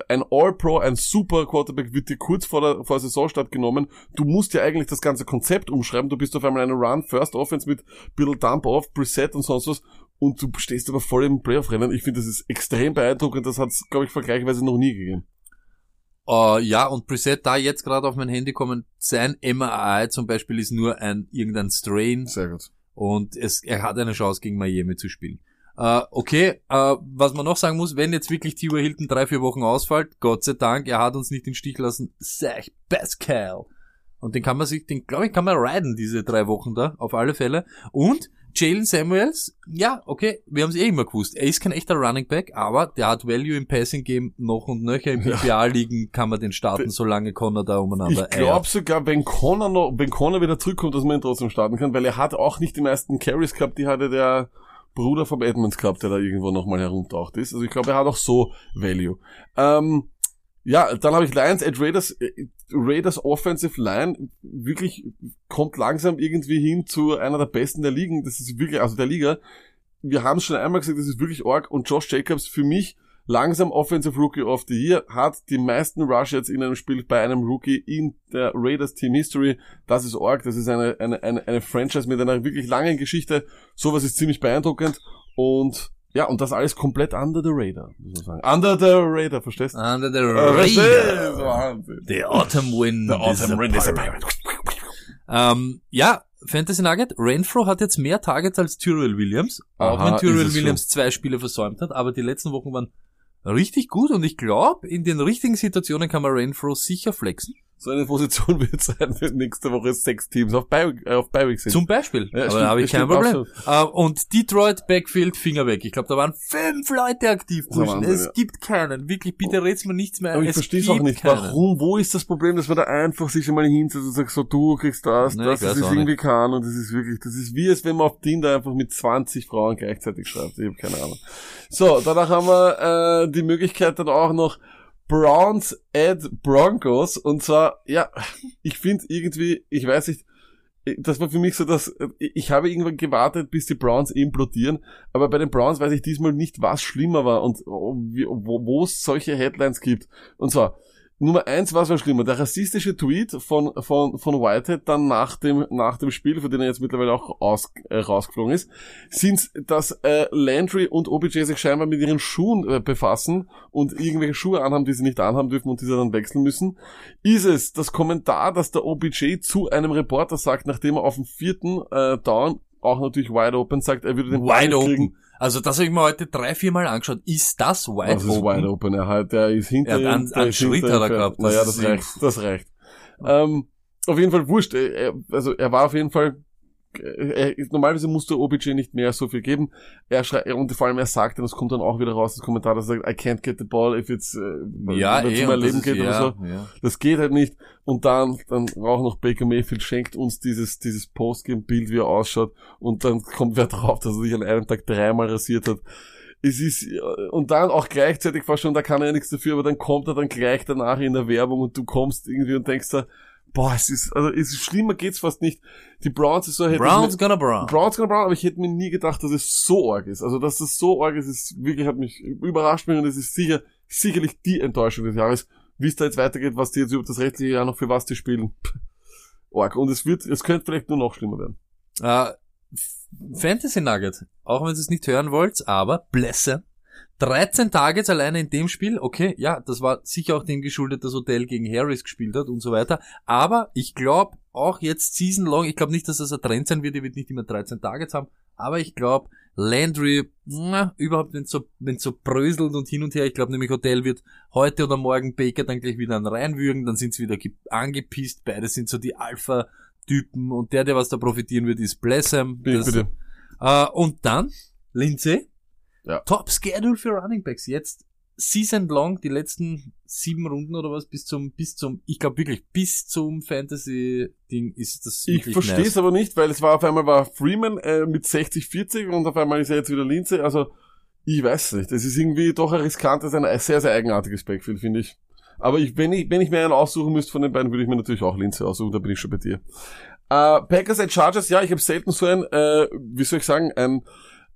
ein All-Pro, ein super Quarterback wird dir kurz vor der, vor der Saisonstart genommen. Du musst ja eigentlich das ganze Konzept umschreiben. Du bist auf einmal eine Run, First Offense mit bisschen Dump-Off, Preset und sonst was. Und du stehst aber voll im Playoff-Rennen. Ich finde, das ist extrem beeindruckend. Das hat es, glaube ich, vergleichsweise noch nie gegeben. Uh, ja, und Preset da jetzt gerade auf mein Handy kommen, sein MRI zum Beispiel ist nur ein irgendein Strain Sehr gut. und es, er hat eine Chance gegen Miami zu spielen. Uh, okay, uh, was man noch sagen muss, wenn jetzt wirklich T.Y. Hilton drei, vier Wochen ausfällt, Gott sei Dank, er hat uns nicht den Stich lassen, Zach Pascal. Und den kann man sich, den glaube ich, kann man riden, diese drei Wochen da, auf alle Fälle. Und Jalen Samuels, ja, okay, wir haben es eh immer gewusst. Er ist kein echter Running Back, aber der hat Value im Passing Game noch und nöcher. Im PPA liegen kann man den starten, solange Connor da umeinander Ich glaube sogar, wenn Connor noch, wenn Connor wieder zurückkommt, dass man ihn trotzdem starten kann, weil er hat auch nicht die meisten Carries gehabt, die hatte der Bruder vom Edmonds gehabt, der da irgendwo nochmal herumtaucht ist. Also ich glaube, er hat auch so Value. Ähm, ja, dann habe ich Lions at Raiders, äh, Raiders Offensive Line wirklich kommt langsam irgendwie hin zu einer der besten der Ligen. Das ist wirklich, also der Liga. wir haben es schon einmal gesagt, das ist wirklich arg und Josh Jacobs für mich langsam Offensive Rookie of the Year, hat die meisten Rush jetzt in einem Spiel bei einem Rookie in der Raiders Team History. Das ist arg, das ist eine, eine, eine, eine Franchise mit einer wirklich langen Geschichte. Sowas ist ziemlich beeindruckend und ja, und das alles komplett under the radar, muss man sagen. Under the radar, verstehst du? Under the Äh, radar. Wahnsinn. The autumn wind. The autumn wind is a pirate. Ähm, ja, Fantasy Nugget, Renfro hat jetzt mehr Targets als Tyrell Williams, auch Aha, wenn Tyrell Williams zwei Spiele versäumt hat, aber die letzten Wochen waren richtig gut und ich glaube, in den richtigen Situationen kann man Renfro sicher flexen. So eine Position wird sein, wenn nächste Woche sechs Teams auf Bi- äh, auf Bi-Week sind. Zum Beispiel. Ja, aber da habe ich kein Problem. Äh, und Detroit Backfield Finger weg. Ich glaube, da waren fünf Leute aktiv. Wahnsinn, es ja. gibt keinen. Wirklich, bitte red's mir nichts mehr. Aber ich verstehe es auch nicht. keinen. Warum, wo ist das Problem, dass man da einfach sich einmal hinsetzt und sagt, so du kriegst das, Nee, das, das ist irgendwie kann und das ist wirklich, das ist wie es, wenn man auf Tinder einfach mit 20 Frauen gleichzeitig schreibt. Ich habe keine Ahnung. So, danach haben wir äh, die Möglichkeit dann auch noch Browns at Broncos und zwar, ja, ich finde irgendwie, ich weiß nicht, das war für mich so, dass ich habe irgendwann gewartet, bis die Browns implodieren, aber bei den Browns weiß ich diesmal nicht, was schlimmer war und wie- wo wo es solche Headlines gibt. Und zwar, Nummer eins, was war schlimmer? Der rassistische Tweet von, von, von Whitehead dann nach dem, nach dem Spiel, für den er jetzt mittlerweile auch aus, äh, rausgeflogen ist, sind, dass äh, Landry und OBJ sich scheinbar mit ihren Schuhen äh, befassen und irgendwelche Schuhe anhaben, die sie nicht anhaben dürfen und diese dann wechseln müssen. Ist es das Kommentar, dass der OBJ zu einem Reporter sagt, nachdem er auf dem vierten äh, Down auch natürlich wide open sagt, er würde den Wide Ball kriegen. Open. Also das habe ich mir heute drei, vier Mal angeschaut. Ist das wide Das ist open? wide open. Er hat, der ist hinter Er hat ihm. einen- Schritt hat er gehabt. Das Naja, das reicht. Das reicht. Ähm, auf jeden Fall wurscht. Er, er- also er war auf jeden Fall. Er, normalerweise musste OBJ nicht mehr so viel geben. Er schreit, und vor allem er sagt, und das kommt dann auch wieder raus, das Kommentar, dass er sagt, I can't get the ball if it's, äh, Ja, wenn es eh, um mein Leben geht ja, oder so. Ja. Das geht halt nicht. Und dann, dann auch noch Baker Mayfield schenkt uns dieses, dieses Postgame-Bild, wie er ausschaut. Und dann kommt wer drauf, dass er sich an einem Tag dreimal rasiert hat. Es ist, äh, und dann auch gleichzeitig fast schon, da kann er ja nichts dafür, aber dann kommt er dann gleich danach in der Werbung und du kommst irgendwie und denkst da, boah, es ist, also es ist schlimmer geht's fast nicht. Die Browns ist so, hätte Browns mir, gonna Brown. Browns gonna Brown, aber ich hätte mir nie gedacht, dass es so arg ist. Also, dass das so arg ist, ist wirklich, hat mich überrascht mich und es ist sicher, sicherlich die Enttäuschung des Jahres. Wie es da jetzt weitergeht, was die jetzt über das restliche Jahr noch für was die spielen. Arg. Und es wird, es könnte vielleicht nur noch schlimmer werden. F- Fantasy Nugget, auch wenn ihr es nicht hören wollt, aber Blesse. 13 Targets alleine in dem Spiel, okay, ja, das war sicher auch dem geschuldet, dass Odell gegen Harris gespielt hat und so weiter. Aber ich glaube auch jetzt season long, ich glaube nicht, dass das ein Trend sein wird, ihr wird nicht immer 13 Targets haben, aber ich glaube, Landry, na, überhaupt, wenn so, wenn so bröselt und hin und her, ich glaube nämlich Odell wird heute oder morgen Baker dann gleich wieder einen reinwürgen, dann sind sie wieder ge- angepisst, beide sind so die Alpha-Typen und der, der was da profitieren wird, ist Blessem. Ich Das- bitte. äh, und dann, Lindsay, Ja. Top Schedule für Running Backs. Jetzt season long, die letzten sieben Runden oder was, bis zum, bis zum, ich glaube wirklich, bis zum Fantasy-Ding ist das Ich verstehe es nice. aber nicht, weil es war auf einmal war Freeman äh, mit 60-40 und auf einmal ist er jetzt wieder Lindsay. Also, ich weiß nicht. Das ist irgendwie doch ein riskantes, ein sehr, sehr eigenartiges Backfield, finde ich. Aber ich, wenn ich, wenn ich mir einen aussuchen müsste von den beiden, würde ich mir natürlich auch Lindsay aussuchen, da bin ich schon bei dir. Äh, Packers at Chargers, ja, ich habe selten so ein, äh, wie soll ich sagen, ein,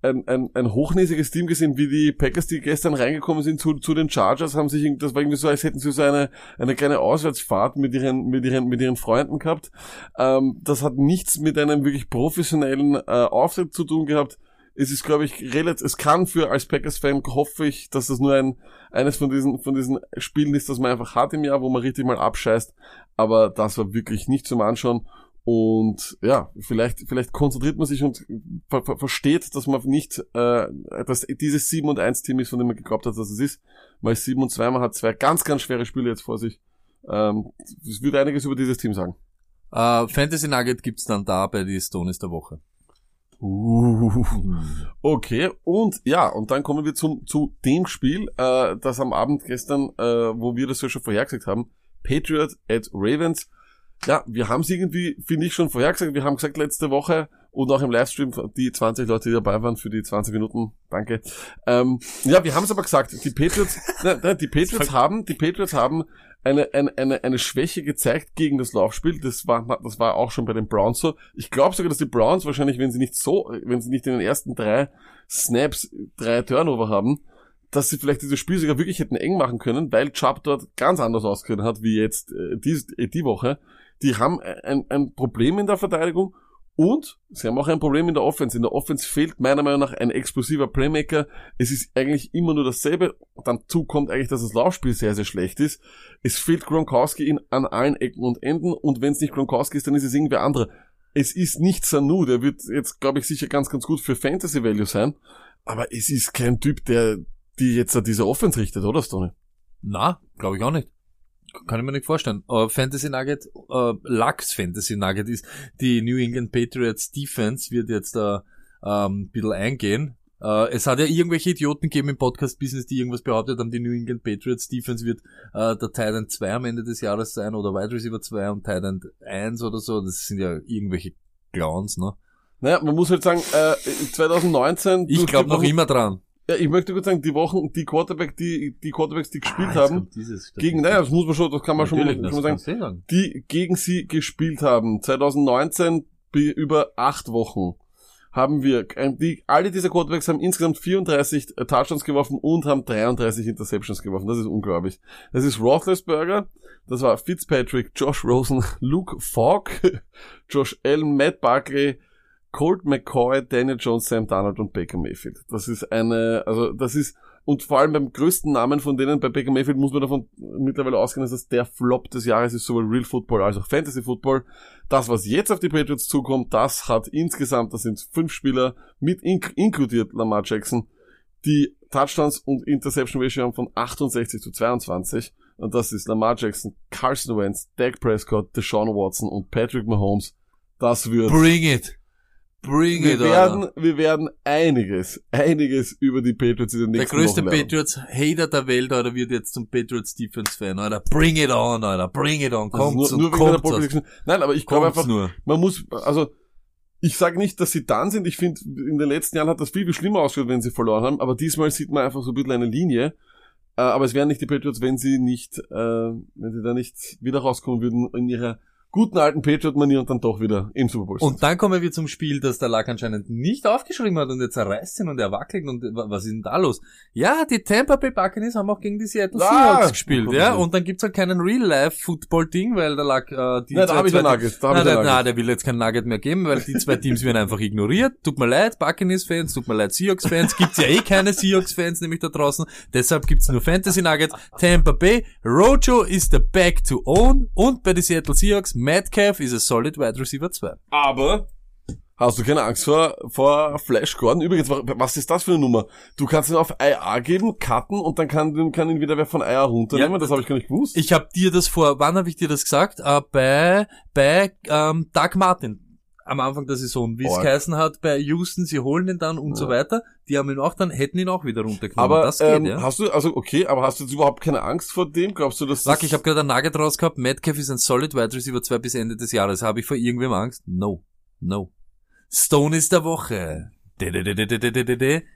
ein, ein, ein hochnäsiges Team gesehen, wie die Packers, die gestern reingekommen sind zu, zu den Chargers, haben sich, das war irgendwie so, als hätten sie so eine, eine kleine Auswärtsfahrt mit ihren, mit ihren, mit ihren Freunden gehabt. Ähm, das hat nichts mit einem wirklich professionellen äh, Auftritt zu tun gehabt. Es ist, glaube ich, relativ, es kann für als Packers-Fan hoffe ich, dass das nur ein, eines von diesen, von diesen Spielen ist, das man einfach hat im Jahr, wo man richtig mal abscheißt. Aber das war wirklich nicht zum Anschauen. Und ja, vielleicht, vielleicht konzentriert man sich und ver ver versteht, dass man nicht, äh, dass dieses 7 und 1 Team ist, von dem man geglaubt hat, dass es ist. Weil 7 und 2, man hat zwei ganz, ganz schwere Spiele jetzt vor sich. Ähm, es würde einiges über dieses Team sagen. Äh, Fantasy Nugget gibt's dann da bei die Stones der Woche. Uh, okay, und ja, und dann kommen wir zum, zu dem Spiel, äh, das am Abend gestern, äh, wo wir das ja schon vorhergesagt haben, Patriot at Ravens. Ja, wir haben es irgendwie, finde ich, schon vorhergesagt. Wir haben gesagt letzte Woche, und auch im Livestream die 20 Leute, die dabei waren für die 20 Minuten. Danke. Ähm, ja, wir haben es aber gesagt, die Patriots, nein, nein, die Patriots haben, die Patriots haben eine, eine, eine, eine Schwäche gezeigt gegen das Laufspiel. Das war, das war auch schon bei den Browns so. Ich glaube sogar, dass die Browns wahrscheinlich, wenn sie nicht so, wenn sie nicht in den ersten drei Snaps drei Turnover haben, dass sie vielleicht dieses Spiel sogar wirklich hätten eng machen können, weil Chubb dort ganz anders ausgesehen hat wie jetzt äh, die, äh, die Woche. Die haben ein, ein Problem in der Verteidigung und sie haben auch ein Problem in der Offense. In der Offense fehlt meiner Meinung nach ein explosiver Playmaker. Es ist eigentlich immer nur dasselbe. Dazu kommt eigentlich, dass das Laufspiel sehr, sehr schlecht ist. Es fehlt Gronkowski in, an allen Ecken und Enden. Und wenn es nicht Gronkowski ist, dann ist es irgendwer andere. Es ist nicht Sanu. Der wird jetzt, glaube ich, sicher ganz, ganz gut für Fantasy Value sein. Aber es ist kein Typ, der die jetzt diese Offense richtet, oder Stoney? Na, glaube ich auch nicht. Kann ich mir nicht vorstellen. Uh, Fantasy Nugget, uh, Lux Fantasy Nugget ist, die New England Patriots Defense wird jetzt da uh, ähm, ein bisschen eingehen. Uh, es hat ja irgendwelche Idioten gegeben im Podcast-Business, die irgendwas behauptet haben, die New England Patriots Defense wird uh, der Titan 2 am Ende des Jahres sein oder Wide Receiver 2 und Titan 1 oder so. Das sind ja irgendwelche Clowns, ne? Naja, man muss halt sagen, äh, 2019... Ich glaube noch immer dran. Ja, ich möchte kurz sagen, die Wochen, die Quarterback, die, die Quarterbacks, die gespielt ah, haben, dieses, gegen, naja, das muss man schon, das kann man schon, mal, schon mal sagen, die gegen sie gespielt haben, 2019 über acht Wochen, haben wir, die, alle diese Quarterbacks haben insgesamt 34 äh, Touchdowns geworfen und haben 33 Interceptions geworfen. Das ist unglaublich. Das ist Roethlisberger, das war Fitzpatrick, Josh Rosen, Luke Falk, Josh Allen, Matt Barkley, Colt McCoy, Daniel Jones, Sam Donald und Baker Mayfield. Das ist eine, also das ist, und vor allem beim größten Namen von denen, bei Baker Mayfield, muss man davon mittlerweile ausgehen, dass das der Flop des Jahres ist, sowohl Real Football als auch Fantasy Football. Das, was jetzt auf die Patriots zukommt, das hat insgesamt, das sind fünf Spieler, mit ink inkludiert Lamar Jackson, die Touchdowns und Interception Ratio haben von 68 zu 22. Und das ist Lamar Jackson, Carson Wentz, Dak Prescott, Deshaun Watson und Patrick Mahomes. Das wird... Bring it! Bring wir it werden, on. Wir werden einiges, einiges über die Patriots in den nächsten Der größte Patriots-Hater der Welt, Alter, wird jetzt zum Patriots-Defense-Fan, Alter. Bring it on, Alter. Bring it on. Kommt also nur, nur kommt Nein, aber ich glaube einfach, nur. man muss, also, ich sage nicht, dass sie dann sind. Ich finde, in den letzten Jahren hat das viel, viel schlimmer ausgeschaut, wenn sie verloren haben. Aber diesmal sieht man einfach so ein bisschen eine Linie. Äh, aber es wären nicht die Patriots, wenn sie nicht, äh, wenn sie da nicht wieder rauskommen würden in ihrer guten alten Patriot-Manier und dann doch wieder im Super Bowl. Und dann kommen wir zum Spiel, das der Lack anscheinend nicht aufgeschrieben hat und jetzt zerreißt ihn und er wackelt und was ist denn da los? Ja, die Tampa Bay Buccaneers haben auch gegen die Seattle ah, Seahawks gespielt, ja, und dann gibt's halt keinen Real-Life-Football-Ding, weil der Lack, äh, die ja, da hab ich ein Nugget, da hab na, ich Nugget. Na, der will jetzt kein Nugget mehr geben, weil die zwei Teams werden einfach ignoriert. Tut mir leid, Buccaneers-Fans, tut mir leid, Seahawks-Fans, gibt's ja eh keine Seahawks-Fans, nämlich da draußen, deshalb gibt's nur Fantasy-Nuggets. Tampa Bay, Rojo is the back to own und bei den Seattle Seahawks, Metcalf is a solid wide receiver 2. Aber Hast du keine Angst vor, vor Flash Gordon? Übrigens, was ist das für eine Nummer? Du kannst ihn auf IA geben, cutten und dann kann, kann ihn wieder wer von IA runternehmen. Ja, das habe ich gar nicht gewusst. Ich habe dir das vor, wann habe ich dir das gesagt? Äh, bei bei ähm, Doug Martin am Anfang der Saison, wie es geheißen hat bei Houston, sie holen ihn dann und ja. so weiter. Die haben ihn auch dann, hätten ihn auch wieder runtergenommen. Aber das geht, ähm, ja. hast du, also okay, aber hast du jetzt überhaupt keine Angst vor dem? Glaubst du, dass Sag, ich habe gerade ein Nugget raus gehabt, Metcalf ist ein Solid Wide Receiver 2 bis Ende des Jahres. Habe ich vor irgendwem Angst? No. No. Stone ist der Woche.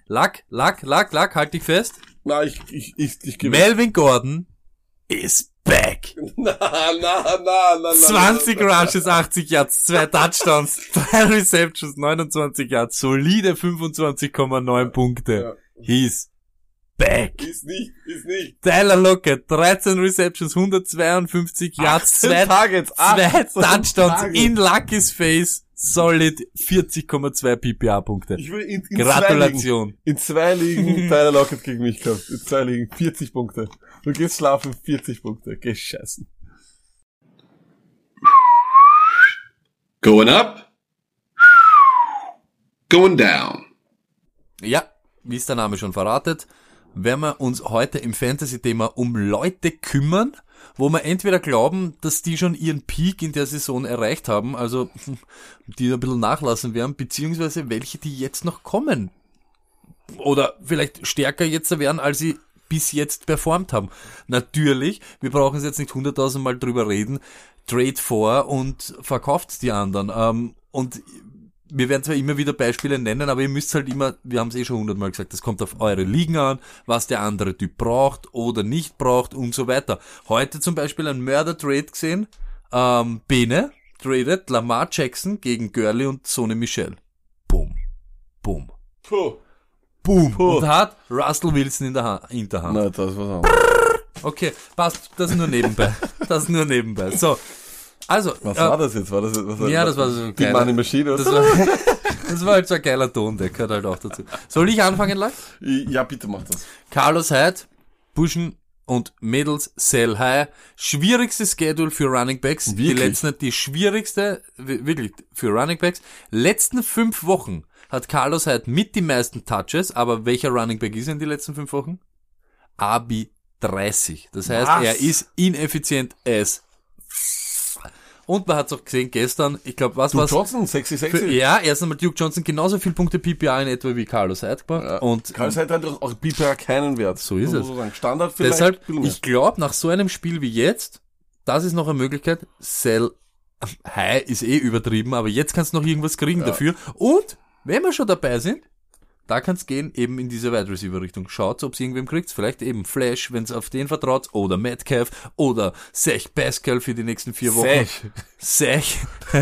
Lack, Lack, Lack, Lack, halt dich fest. Na, ich, ich, ich, ich. Melvin Gordon ist back. Na, na, na, na, 20 na, Rushes, 80 Yards, 2 Touchdowns, 3 Receptions, 29 Yards, solide 25,9 Punkte. Ja. He's back. Ist nicht, ist nicht. Tyler Lockett, 13 Receptions, 152 Yards, 2 Targets, zwei Touchdowns Targets. in Lucky's Face. Solid 40,2 PPA-Punkte. Gratulation. in zwei Ligen Tyler Lockett gegen mich gehabt. In zwei Ligen 40 Punkte. Du gehst schlafen, 40 Punkte. Geh scheißen. Going up. Going down. Ja, wie es der Name schon verratet, werden wir uns heute im Fantasy-Thema um Leute kümmern, wo wir entweder glauben, dass die schon ihren Peak in der Saison erreicht haben, also die ein bisschen nachlassen werden, beziehungsweise welche, die jetzt noch kommen. Oder vielleicht stärker jetzt werden, als sie bis jetzt performt haben. Natürlich, wir brauchen es jetzt nicht hunderttausend Mal drüber reden, trade vor und verkauft die anderen. Ähm, und wir werden zwar immer wieder Beispiele nennen, aber ihr müsst halt immer, wir haben es eh schon hundertmal gesagt, das kommt auf eure Ligen an, was der andere Typ braucht oder nicht braucht und so weiter. Heute zum Beispiel ein Mörder-Trade gesehen, ähm, Bene tradet Lamar Jackson gegen Gurley und Sonny Michel. Boom. Boom. Puh. Boom. Puh. Und hat Russell Wilson in der ha Hinterhand. Nein, das was anderes. Okay, passt, das nur nebenbei. Das nur nebenbei. So. Also, Was äh, war das jetzt? War das, was Ja, das war so Die geil. Money Machine, Das oder? war, das war halt so ein geiler Ton, der gehört halt auch dazu. Soll ich anfangen, Leute? Ja, bitte mach das. Carlos Hyde, Buschen und Mädels, Sell High. Schwierigstes Schedule für Running Backs. Die Wirklich? letzten, die schwierigste, wi- wirklich, für Running Backs. Letzten fünf Wochen hat Carlos Hyde mit die meisten Touches, aber welcher Running Back ist er in die letzten fünf Wochen? Abi 30. Das heißt, Was? er ist ineffizient as. Und man hat es auch gesehen gestern, ich glaube, was Du war's? Johnson, sexy, Für, sexy. ja, erst einmal Duke Johnson genauso viel Punkte PPA in etwa wie Carlos Hyde gemacht. Ja. Und Karl Seid hat auch BPR keinen Wert. So ist es. sagen. Standard vielleicht. deshalb, ich glaube, nach so einem Spiel wie jetzt, das ist noch eine Möglichkeit, Sell High ist eh übertrieben, aber jetzt kannst du noch irgendwas kriegen dafür. Und, wenn wir schon dabei sind, da kann's gehen, eben in diese Wide Receiver Richtung. Schaut, ob irgendwem kriegt. Vielleicht eben Flash, wenn's auf den vertraut, oder Metcalf, oder Sech Pascal für die nächsten vier Wochen. Sech. Sech.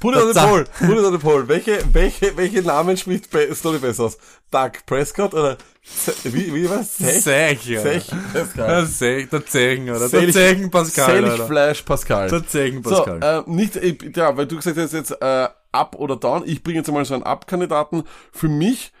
Put it on the poll. Put it on the poll. Welche, welche, welche Namen spricht be Story besser aus? Doug Prescott oder wie, wie was? Sech? Sech, ja. Sech. Der geil. Sech, der Zeichen, oder? Der Selch- Zeichen Pascal, oder? Flash Pascal. Der Zeichen So, Pascal. äh, nicht, ich- ja, weil du gesagt hast jetzt äh, Up oder Down. Ich bringe jetzt einmal so einen Up-Kandidaten. Für mich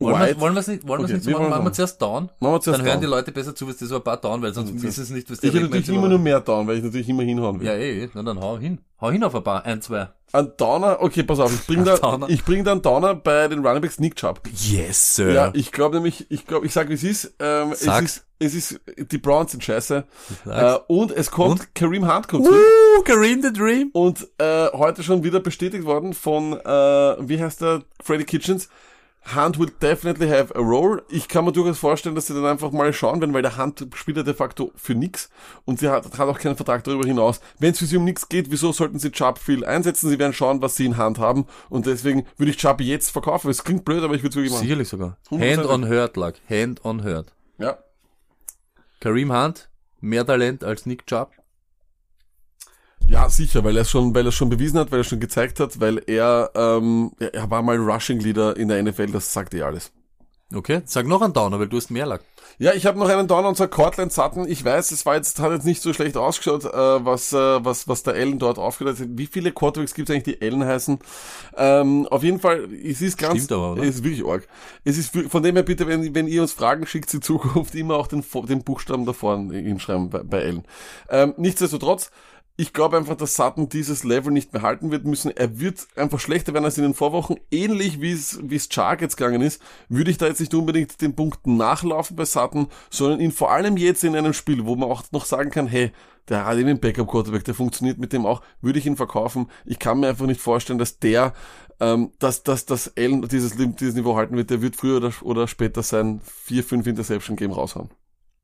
Wollen wir, wollen wir es nicht, wollen Okay, nicht so machen? wollen wir Machen wir zuerst down. Machen wir zuerst Dann hören down. die Leute besser zu, was das so ein paar down, weil sonst wissen sie nicht, was Ich der habe natürlich immer nur mehr Down, weil ich natürlich immer hinhauen will. Ja, eh, na dann hau hin. Hau hin auf ein paar, ein, zwei. Ein Downer, okay, pass auf, ich bring da, ich bring da einen Downer bei den Running Backs Nick Chubb. Yes, Sir. Ja, ich glaube nämlich, ich glaube, ich sag wie es ist, ähm, es ist, es ist, die Browns sind scheiße, äh, und es kommt Kareem Hunt kommt. Uh, Kareem the Dream. und äh, heute schon wieder bestätigt worden von, äh, wie heißt der, Freddy Kitchens, Hunt will definitely have a role. Ich kann mir durchaus vorstellen, dass sie dann einfach mal schauen werden, weil der Hunt spielt ja de facto für nix und sie hat, hat auch keinen Vertrag darüber hinaus. Wenn es für sie um nichts geht, wieso sollten sie Chubb viel einsetzen? Sie werden schauen, was sie in Hand haben und deswegen würde ich Chubb jetzt verkaufen. Es klingt blöd, aber ich würde es wirklich machen. Sicherlich sogar. Hand on Hurt lag. Hand on Hurt. Ja. Kareem Hunt, mehr Talent als Nick Chubb. Ja, sicher, weil er es schon, weil er es schon bewiesen hat, weil er schon gezeigt hat, weil er, ähm, er, er war mal Rushing Leader in der NFL, das sagt eh alles. Okay, sag noch einen Downer, weil du hast mehr lag. Ja, ich habe noch einen Downer und zwar Cortland Sutton. Ich weiß, es war jetzt, hat jetzt nicht so schlecht ausgeschaut, äh, was, äh, was, was der Allen dort aufgedeutet hat. Wie viele Quarterbacks gibt es eigentlich, die Allen heißen? Ähm, auf jeden Fall, es ist ganz, Stimmt aber, oder? es ist wirklich arg. Es ist, von dem her bitte, wenn, wenn ihr uns Fragen schickt in Zukunft, immer auch den, den Buchstaben da vorne hinschreiben bei, bei Allen. Ähm, nichtsdestotrotz, ich glaube einfach, dass Sutton dieses Level nicht mehr halten wird müssen. Er wird einfach schlechter werden als in den Vorwochen. Ähnlich wie es, wie es Chark jetzt gegangen ist, würde ich da jetzt nicht unbedingt den Punkten nachlaufen bei Sutton, sondern ihn vor allem jetzt in einem Spiel, wo man auch noch sagen kann, hey, der hat eben einen Backup-Quarterback, der funktioniert mit dem auch, würde ich ihn verkaufen. Ich kann mir einfach nicht vorstellen, dass der, ähm, dass, dass, dass Allen dieses, dieses Niveau halten wird. Der wird früher oder, oder später sein 4-5 Interception-Game raushauen.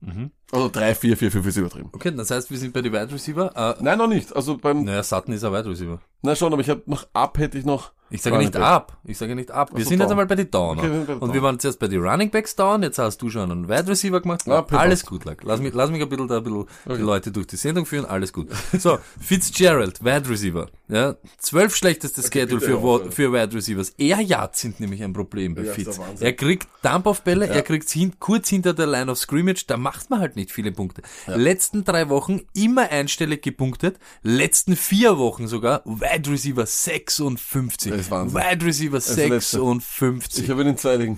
Mhm. Also 3, 4, 4, 5 ist übertrieben. Okay, das heißt, wir sind bei den Wide Receiver. Äh, Nein, noch nicht. Also beim, naja, Sutton ist ein Wide Receiver. na schon, aber ich habe noch ab, hätte ich noch. Ich sage Running nicht Back. ab. Ich sage nicht ab. Wir so, sind jetzt down. einmal bei den Downer. Okay, wir sind bei den und wir waren zuerst bei den Running Backs down. Jetzt hast du schon einen Wide Receiver gemacht. Ja, perfekt. alles gut, lag. Lass mich, lass mich ein bisschen da ein bisschen die Leute durch die Sendung führen. Alles gut. So, Fitzgerald, Wide Receiver. Ja, zwölf schlechteste Schedule bitte für, ja. für Wide Receivers. Air Yards sind nämlich ein Problem bei Ja, Fitz. Er kriegt Dump-Off-Bälle, er kriegt hin, kurz hinter der Line of Scrimmage, da macht man halt nicht viele Punkte. Letzten drei Wochen immer einstellig gepunktet, letzten vier Wochen sogar Wide Receiver 56. Das ist Wahnsinn. Wide Receiver Letzte. 56. Ich habe ihn in zwei.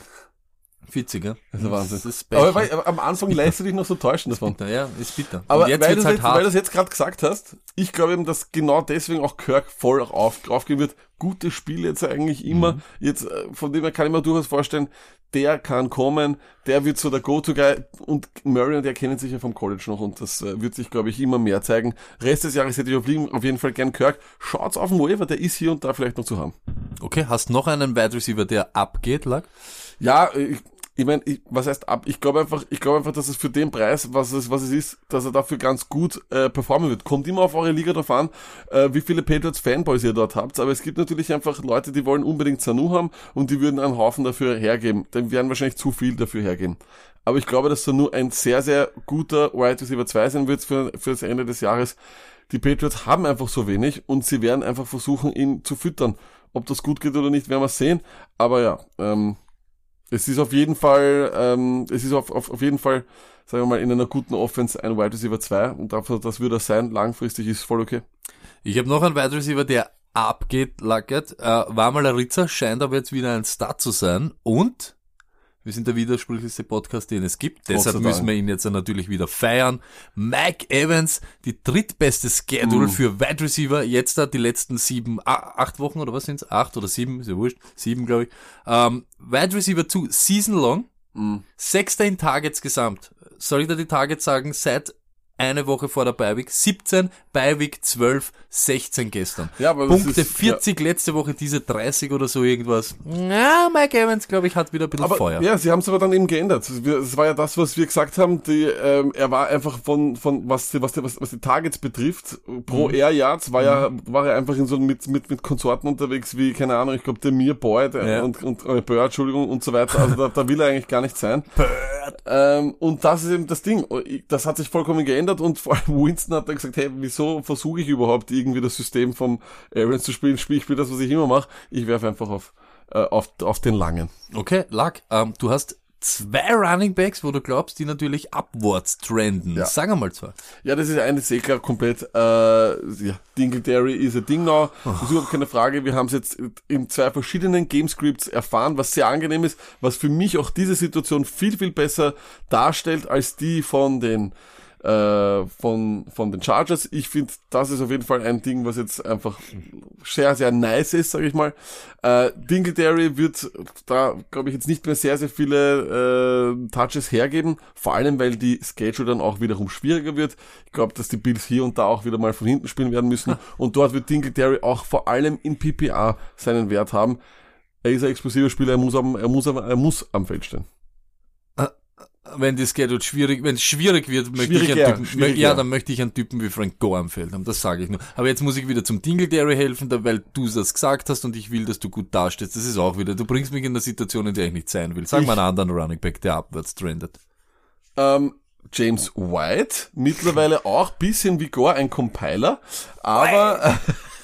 Witzig, ja? Das ist Wahnsinn. Das ist aber, weil, aber am Anfang lässt du dich noch so täuschen davon. Ja, ist bitter. Aber Und jetzt weil, du halt jetzt, weil hart. du es jetzt gerade gesagt hast, ich glaube eben, dass genau deswegen auch Kirk voll auf, aufgehen wird. Gutes Spiel jetzt eigentlich immer. Mhm. Jetzt, äh, von dem her kann ich mir durchaus vorstellen, der kann kommen, der wird so der Go-To-Guy und Murray und der kennen sich ja vom College noch und das äh, wird sich, glaube ich, immer mehr zeigen. Rest des Jahres hätte ich auf, auf jeden Fall gern Kirk. Schaut's auf den Waiver, der ist hier und da vielleicht noch zu haben. Okay, hast noch einen Wide Receiver, der abgeht, lag? Ja, ich, ich meine, ich, was heißt ab? Ich glaube einfach, ich glaube einfach, dass es für den Preis, was es, was es ist, dass er dafür ganz gut äh, performen wird. Kommt immer auf eure Liga drauf an, äh, wie viele Patriots Fanboys ihr dort habt. Aber es gibt natürlich einfach Leute, die wollen unbedingt Sanu haben und die würden einen Haufen dafür hergeben. Dann werden wahrscheinlich zu viel dafür hergeben. Aber ich glaube, dass Sanu ein sehr, sehr guter Wide Receiver 2 sein wird für, für das Ende des Jahres. Die Patriots haben einfach so wenig und sie werden einfach versuchen, ihn zu füttern. Ob das gut geht oder nicht, werden wir sehen. Aber ja, ähm, es ist auf jeden Fall, ähm, es ist auf, auf, auf jeden Fall, sagen wir mal, in einer guten Offense ein Wide Receiver 2 und dafür, das würde er sein, langfristig ist voll okay. Ich habe noch einen Wide Receiver, der abgeht, Lackert. Äh, war mal ein Ritzer, scheint aber jetzt wieder ein Star zu sein. Und wir sind der widersprüchlichste Podcast, den es gibt. Deshalb müssen wir ihn jetzt natürlich wieder feiern. Mike Evans, die drittbeste Schedule Mm. für Wide Receiver. Jetzt da die letzten sieben, acht Wochen oder was sind's? Acht oder sieben, ist ja wurscht. Sieben, glaube ich. Ähm, Wide Receiver 2, Season long. Mm. Sechster in Targets gesamt. Soll ich da die Targets sagen? Seit eine Woche vor der Beiweek. 17, Beiweek 12, 16 gestern. Ja, aber Punkte ist- 40 letzte Woche, diese 30 oder so irgendwas. Ja, Mike Evans, glaube ich, hat wieder ein bisschen Aber Feuer. ja, sie haben es aber dann eben geändert. Es war ja das, was wir gesagt haben. Die, ähm, er war einfach von, von was, die, was, die, was, was die Targets betrifft, pro Air Yards war ja, war er einfach in so mit, mit, mit Konsorten unterwegs wie, keine Ahnung, ich glaube, der Mir Boy der, Ja. und, und äh, Bird, Entschuldigung, und so weiter. Also da, da will er eigentlich gar nicht sein. Ähm, und das ist eben das Ding. Das hat sich vollkommen geändert und vor allem Winston hat dann gesagt, hey, wieso versuche ich überhaupt irgendwie das System vom Arians zu spielen? Spiel, ich spiele das, was ich immer mache. Ich werfe einfach auf, äh, auf, auf den langen. Okay, Luck, ähm, du hast zwei Running Backs, wo du glaubst, die natürlich abwärts trenden. Ja. Sag einmal zwei. Ja, das ist eine sehr klar komplett, äh, ja, Dingletary ist ein Ding now. Das ist überhaupt keine Frage. Wir haben es jetzt in zwei verschiedenen Gamescripts erfahren, was sehr angenehm ist, was für mich auch diese Situation viel, viel besser darstellt als die von den äh, von, von den Chargers. Ich finde, das ist auf jeden Fall ein Ding, was jetzt einfach sehr, sehr nice ist, sage ich mal. Äh, Dingletary wird da, glaube ich, jetzt nicht mehr sehr, sehr viele äh, Touches hergeben, vor allem, weil die Schedule dann auch wiederum schwieriger wird. Ich glaube, dass die Bills hier und da auch wieder mal von hinten spielen werden müssen und dort wird Dingletary auch vor allem in PPA seinen Wert haben. Er ist ein explosiver Spieler, er muss am, er muss am, er muss am Feld stehen. Wenn die Schedule schwierig, wenn es schwierig wird, möchte ich einen Typen, schwieriger. ja, dann möchte ich einen Typen wie Frank Gore am Feld haben, das sage ich nur. Aber jetzt muss ich wieder zum Dingletary helfen, da, weil du das gesagt hast und ich will, dass du gut dastehst. Das ist auch wieder, du bringst mich in eine Situation, in der ich nicht sein will. Sag mal einen anderen Running Back, der abwärts trendet. Ähm, James White, mittlerweile auch bisschen wie Gore ein Compiler, aber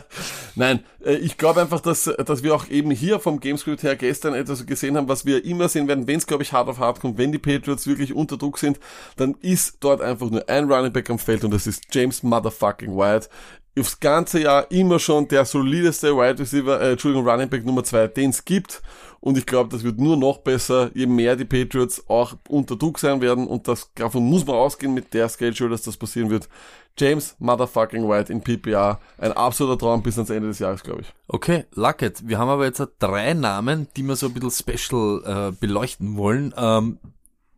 nein, äh, ich glaube einfach, dass, dass wir auch eben hier vom Gamescript her gestern etwas gesehen haben, was wir immer sehen werden, wenn es glaube ich hart auf hart kommt, wenn die Patriots wirklich unter Druck sind, dann ist dort einfach nur ein Running Back am Feld und das ist James Motherfucking White. Aufs ganze Jahr immer schon der solideste Wide Receiver, äh, Entschuldigung, Running Back Nummer zwei, den es gibt. Und ich glaube, das wird nur noch besser, je mehr die Patriots auch unter Druck sein werden. Und das, davon muss man ausgehen mit der Schedule, dass das passieren wird. James Motherfucking White in PPA. Ein absoluter Traum bis ans Ende des Jahres, glaube ich. Okay, Lucket, wir haben aber jetzt drei Namen, die wir so ein bisschen special äh, beleuchten wollen. Ähm,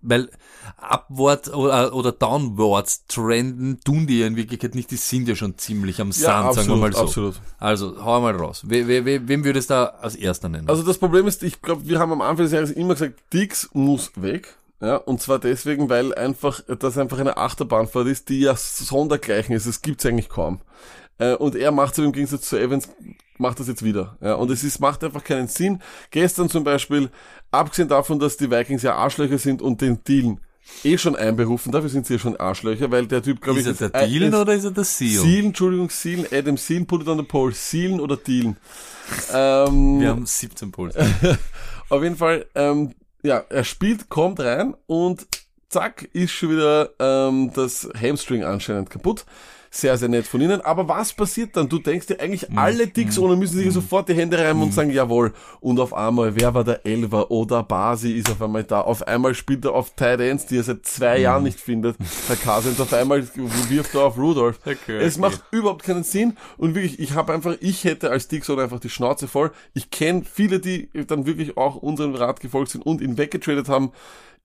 weil Upward oder, oder Downwards trenden tun die ja in Wirklichkeit nicht, die sind ja schon ziemlich am Sand, sagen wir mal so. absolut. Also, hau mal raus. We, we, we, wem würdest du da als erster nennen? Also das Problem ist, ich glaube, wir haben am Anfang des Jahres immer gesagt, Dix muss weg. Ja, und zwar deswegen, weil einfach, das einfach eine Achterbahnfahrt ist, die ja sondergleichen ist. Das gibt's eigentlich kaum. Äh, Und er macht es im Gegensatz zu Evans, macht das jetzt wieder. Ja, und es ist, macht einfach keinen Sinn. Gestern zum Beispiel, abgesehen davon, dass die Vikings ja Arschlöcher sind und den Dealen eh schon einberufen, dafür sind sie ja schon Arschlöcher, weil der Typ, glaube ich, ist er der äh, Dealen ist- oder ist er der Seal? Sealen, Entschuldigung, Sealen, Adam Sealen, put it on the pole. Sealen oder Dealen? Ähm, Wir haben 17 Puls. auf jeden Fall, ähm, ja, er spielt, kommt rein und zack, ist schon wieder ähm, das Hamstring anscheinend kaputt. Sehr, sehr nett von ihnen. Aber was passiert dann? Du denkst dir eigentlich, alle Dicks ohne müssen sich sofort die Hände reiben und sagen, jawohl. Und auf einmal, wer war der Elver? Oder Basi ist auf einmal da. Auf einmal spielt er auf Tight Ends, die er seit zwei Jahren nicht findet. Der Cousins auf einmal wirft er auf Rudolph. Okay, es okay. macht überhaupt keinen Sinn. Und wirklich, ich habe einfach, ich hätte als Dixon einfach die Schnauze voll. Ich kenne viele, die dann wirklich auch unserem Rat gefolgt sind und ihn weggetradet haben.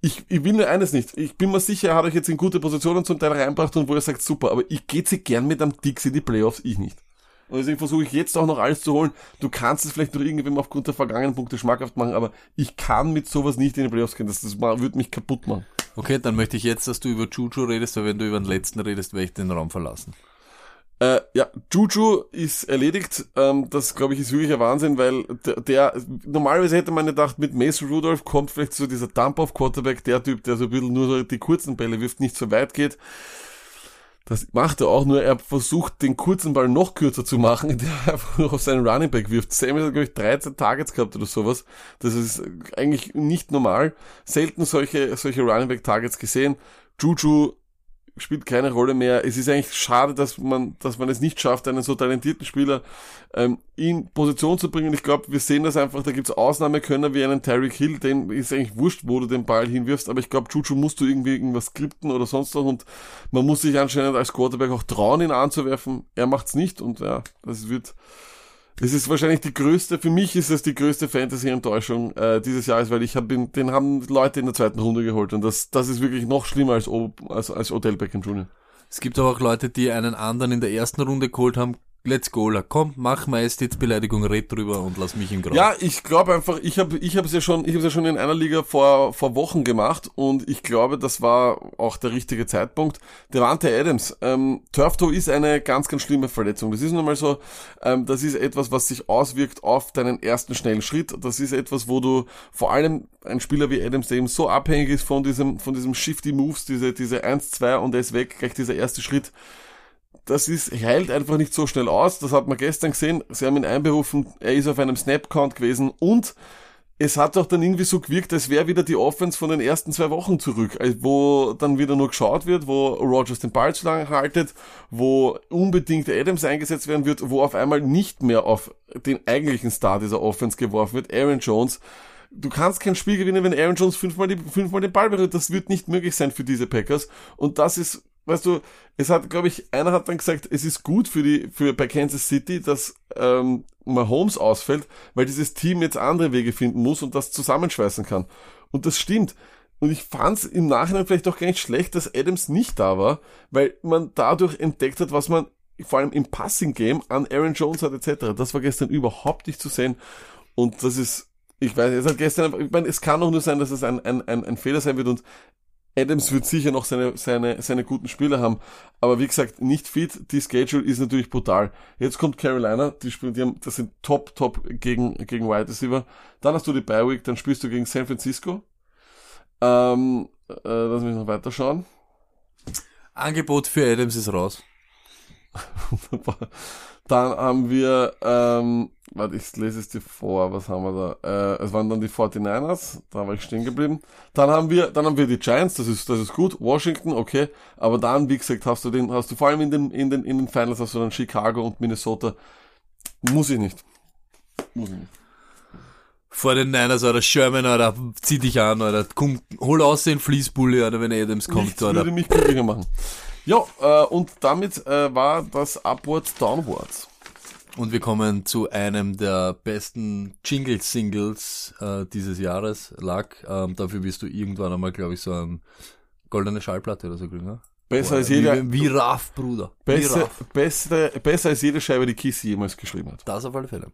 Ich, ich will nur eines nicht. Ich bin mir sicher, er hat euch jetzt in gute Positionen zum Teil reinbracht und wo er sagt, super, aber ich gehe sie gern mit einem Dix in die Playoffs, ich nicht. Und deswegen versuche ich jetzt auch noch alles zu holen. Du kannst es vielleicht noch irgendwem aufgrund der vergangenen Punkte schmackhaft machen, aber ich kann mit sowas nicht in die Playoffs gehen. Das, das wird mich kaputt machen. Okay, dann möchte ich jetzt, dass du über Juju redest, weil wenn du über den letzten redest, werde ich den Raum verlassen. Äh, ja, Juju ist erledigt. Ähm, das, glaube ich, ist wirklich ein Wahnsinn, weil der, der, normalerweise hätte man gedacht, mit Mason Rudolph kommt vielleicht so dieser Dump auf Quarterback, der Typ, der so ein bisschen nur die kurzen Bälle wirft, nicht so weit geht. Das macht er auch, nur er versucht, den kurzen Ball noch kürzer zu machen, indem er einfach nur auf seinen Running Back wirft. Samuel hat, glaube ich, 13 Targets gehabt oder sowas. Das ist eigentlich nicht normal. Selten solche, solche Running Back Targets gesehen. Juju spielt keine Rolle mehr. Es ist eigentlich schade, dass man, dass man es nicht schafft, einen so talentierten Spieler ähm, in Position zu bringen. Ich glaube, wir sehen das einfach, da gibt's Ausnahmekönner wie einen Tyreek Hill, den ist eigentlich wurscht, wo du den Ball hinwirfst, aber ich glaube, Juju musst du irgendwie irgendwas skripten oder sonst was und man muss sich anscheinend als Quarterback auch trauen, ihn anzuwerfen. Er macht's nicht und ja, das wird es ist wahrscheinlich die größte, für mich ist es die größte Fantasy-Enttäuschung äh, dieses Jahres, weil ich habe den, den haben Leute in der zweiten Runde geholt und das, das ist wirklich noch schlimmer als, als, als Odell Beckham Jr. Es gibt aber auch Leute, die einen anderen in der ersten Runde geholt haben. Let's go, la. komm, mach Majestätsbeleidigung, red drüber und lass mich im Grau. Ja, ich glaube einfach, ich habe ich habe es ja schon, ich habe ja schon in einer Liga vor vor Wochen gemacht und ich glaube, das war auch der richtige Zeitpunkt. Devante Adams, ähm, Turf Toe ist eine ganz ganz schlimme Verletzung. Das ist nun mal so, ähm, das ist etwas, was sich auswirkt auf deinen ersten schnellen Schritt. Das ist etwas, wo du vor allem ein Spieler wie Adams, der eben so abhängig ist von diesem von diesem Shifty Moves, diese diese 1 2 und er ist weg, gleich dieser erste Schritt das ist, heilt einfach nicht so schnell aus. Das hat man gestern gesehen. Sie haben ihn einberufen. Er ist auf einem Snap-Count gewesen und es hat auch dann irgendwie so gewirkt, als wäre wieder die Offense von den ersten zwei Wochen zurück, also wo dann wieder nur geschaut wird, wo Rogers den Ball zu lang haltet, wo unbedingt Adams eingesetzt werden wird, wo auf einmal nicht mehr auf den eigentlichen Star dieser Offense geworfen wird, Aaron Jones. Du kannst kein Spiel gewinnen, wenn Aaron Jones fünfmal, die, fünfmal den Ball berührt. Das wird nicht möglich sein für diese Packers. Und das ist, weißt du, es hat, glaube ich, einer hat dann gesagt, es ist gut für die, für bei Kansas City, dass ähm, Mahomes ausfällt, weil dieses Team jetzt andere Wege finden muss und das zusammenschweißen kann. Und das stimmt. Und ich fand's im Nachhinein vielleicht auch gar nicht schlecht, dass Adams nicht da war, weil man dadurch entdeckt hat, was man vor allem im Passing-Game an Aaron Jones hat etc. Das war gestern überhaupt nicht zu sehen. Und das ist, ich weiß, es hat gestern, ich meine, es kann auch nur sein, dass es ein, ein, ein, ein Fehler sein wird und Adams wird sicher noch seine, seine, seine guten Spieler haben. Aber wie gesagt, nicht fit. Die Schedule ist natürlich brutal. Jetzt kommt Carolina. Die spielen, die haben, das sind top, top gegen, gegen Wide Receiver. Dann hast du die Bye Week. Dann spielst du gegen San Francisco. Ähm, äh, lass mich noch weiter schauen. Angebot für Adams ist raus. Dann haben wir, ähm, warte, ich lese es dir vor, was haben wir da? Äh, es waren dann die 49ers, da war ich stehen geblieben. Dann haben wir, dann haben wir die Giants, das ist, das ist gut. Washington, okay. Aber dann, wie gesagt, hast du den, hast du vor allem in den, in den, in den Finals hast du dann Chicago und Minnesota. Muss ich nicht. Muss ich nicht. Vor den Niners, oder Sherman, oder zieh dich an, oder komm, hol aus den Fließbulle, oder wenn Adams kommt, Nichts oder. würde mich glücklicher machen. Ja, äh, und damit äh, war das Upwards Downwards. Und wir kommen zu einem der besten Jingle-Singles äh, dieses Jahres, Luck. Ähm, dafür wirst du irgendwann einmal, glaube ich, so eine goldene Schallplatte oder so kriegen, ne? Besser als jeder, Wie, wie Raff, Bruder. Wie besser, Raff. beste, besser als jede Scheibe, die Kiss jemals geschrieben hat. Das auf alle Fälle.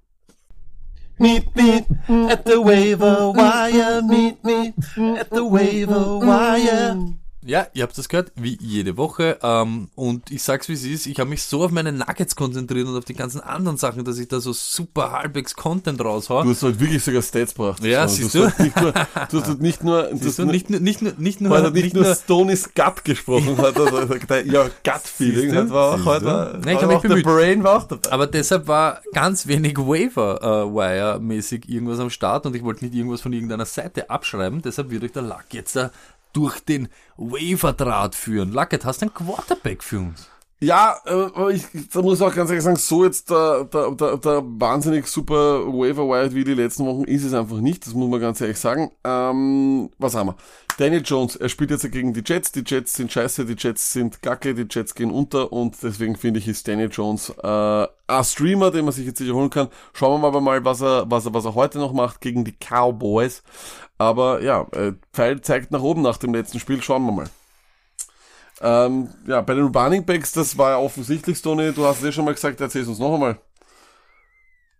Meet me at the waiver wire. Meet me at the waiver wire. Ja, ihr habt das gehört, wie jede Woche. Ähm, und ich sag's wie es ist, ich habe mich so auf meine Nuggets konzentriert und auf die ganzen anderen Sachen, dass ich da so super halbwegs Content raushau. Du hast halt wirklich sogar Stats gebracht. Ja, So, siehst du. hast Nicht nur, du hast halt nicht nur, du hast du, nicht, nur- nicht, nur- nicht nur, er nicht, nicht nur nur, Stoney's Gut gesprochen hat, also der, ja, Gut-Feeling Siehst du? hat, war auch du? heute, Nein, ich hab war mich bemüht. Brain war auch dabei. aber deshalb war ganz wenig Waiver-Wire-mäßig irgendwas am Start und ich wollte nicht irgendwas von irgendeiner Seite abschreiben, deshalb wird euch der Luck jetzt da durch den Waiver-Draht führen. Lucket, hast du einen Quarterback für uns? Ja, äh, ich, da muss auch ganz ehrlich sagen, so jetzt der, der, der, der wahnsinnig super Waiver Wire wie die letzten Wochen ist es einfach nicht, das muss man ganz ehrlich sagen. Ähm, was haben wir? Daniel Jones, er spielt jetzt gegen die Jets, die Jets sind scheiße, die Jets sind gacke, die Jets gehen unter und deswegen finde ich, ist Daniel Jones äh, ein Streamer, den man sich jetzt sicher holen kann. Schauen wir aber mal, was er, was er, was er heute noch macht gegen die Cowboys. Aber ja, äh, Pfeil zeigt nach oben nach dem letzten Spiel, schauen wir mal. Ähm, ja, bei den Running Backs, das war ja offensichtlich, Stoney, du hast es ja schon mal gesagt, erzähl's uns noch einmal.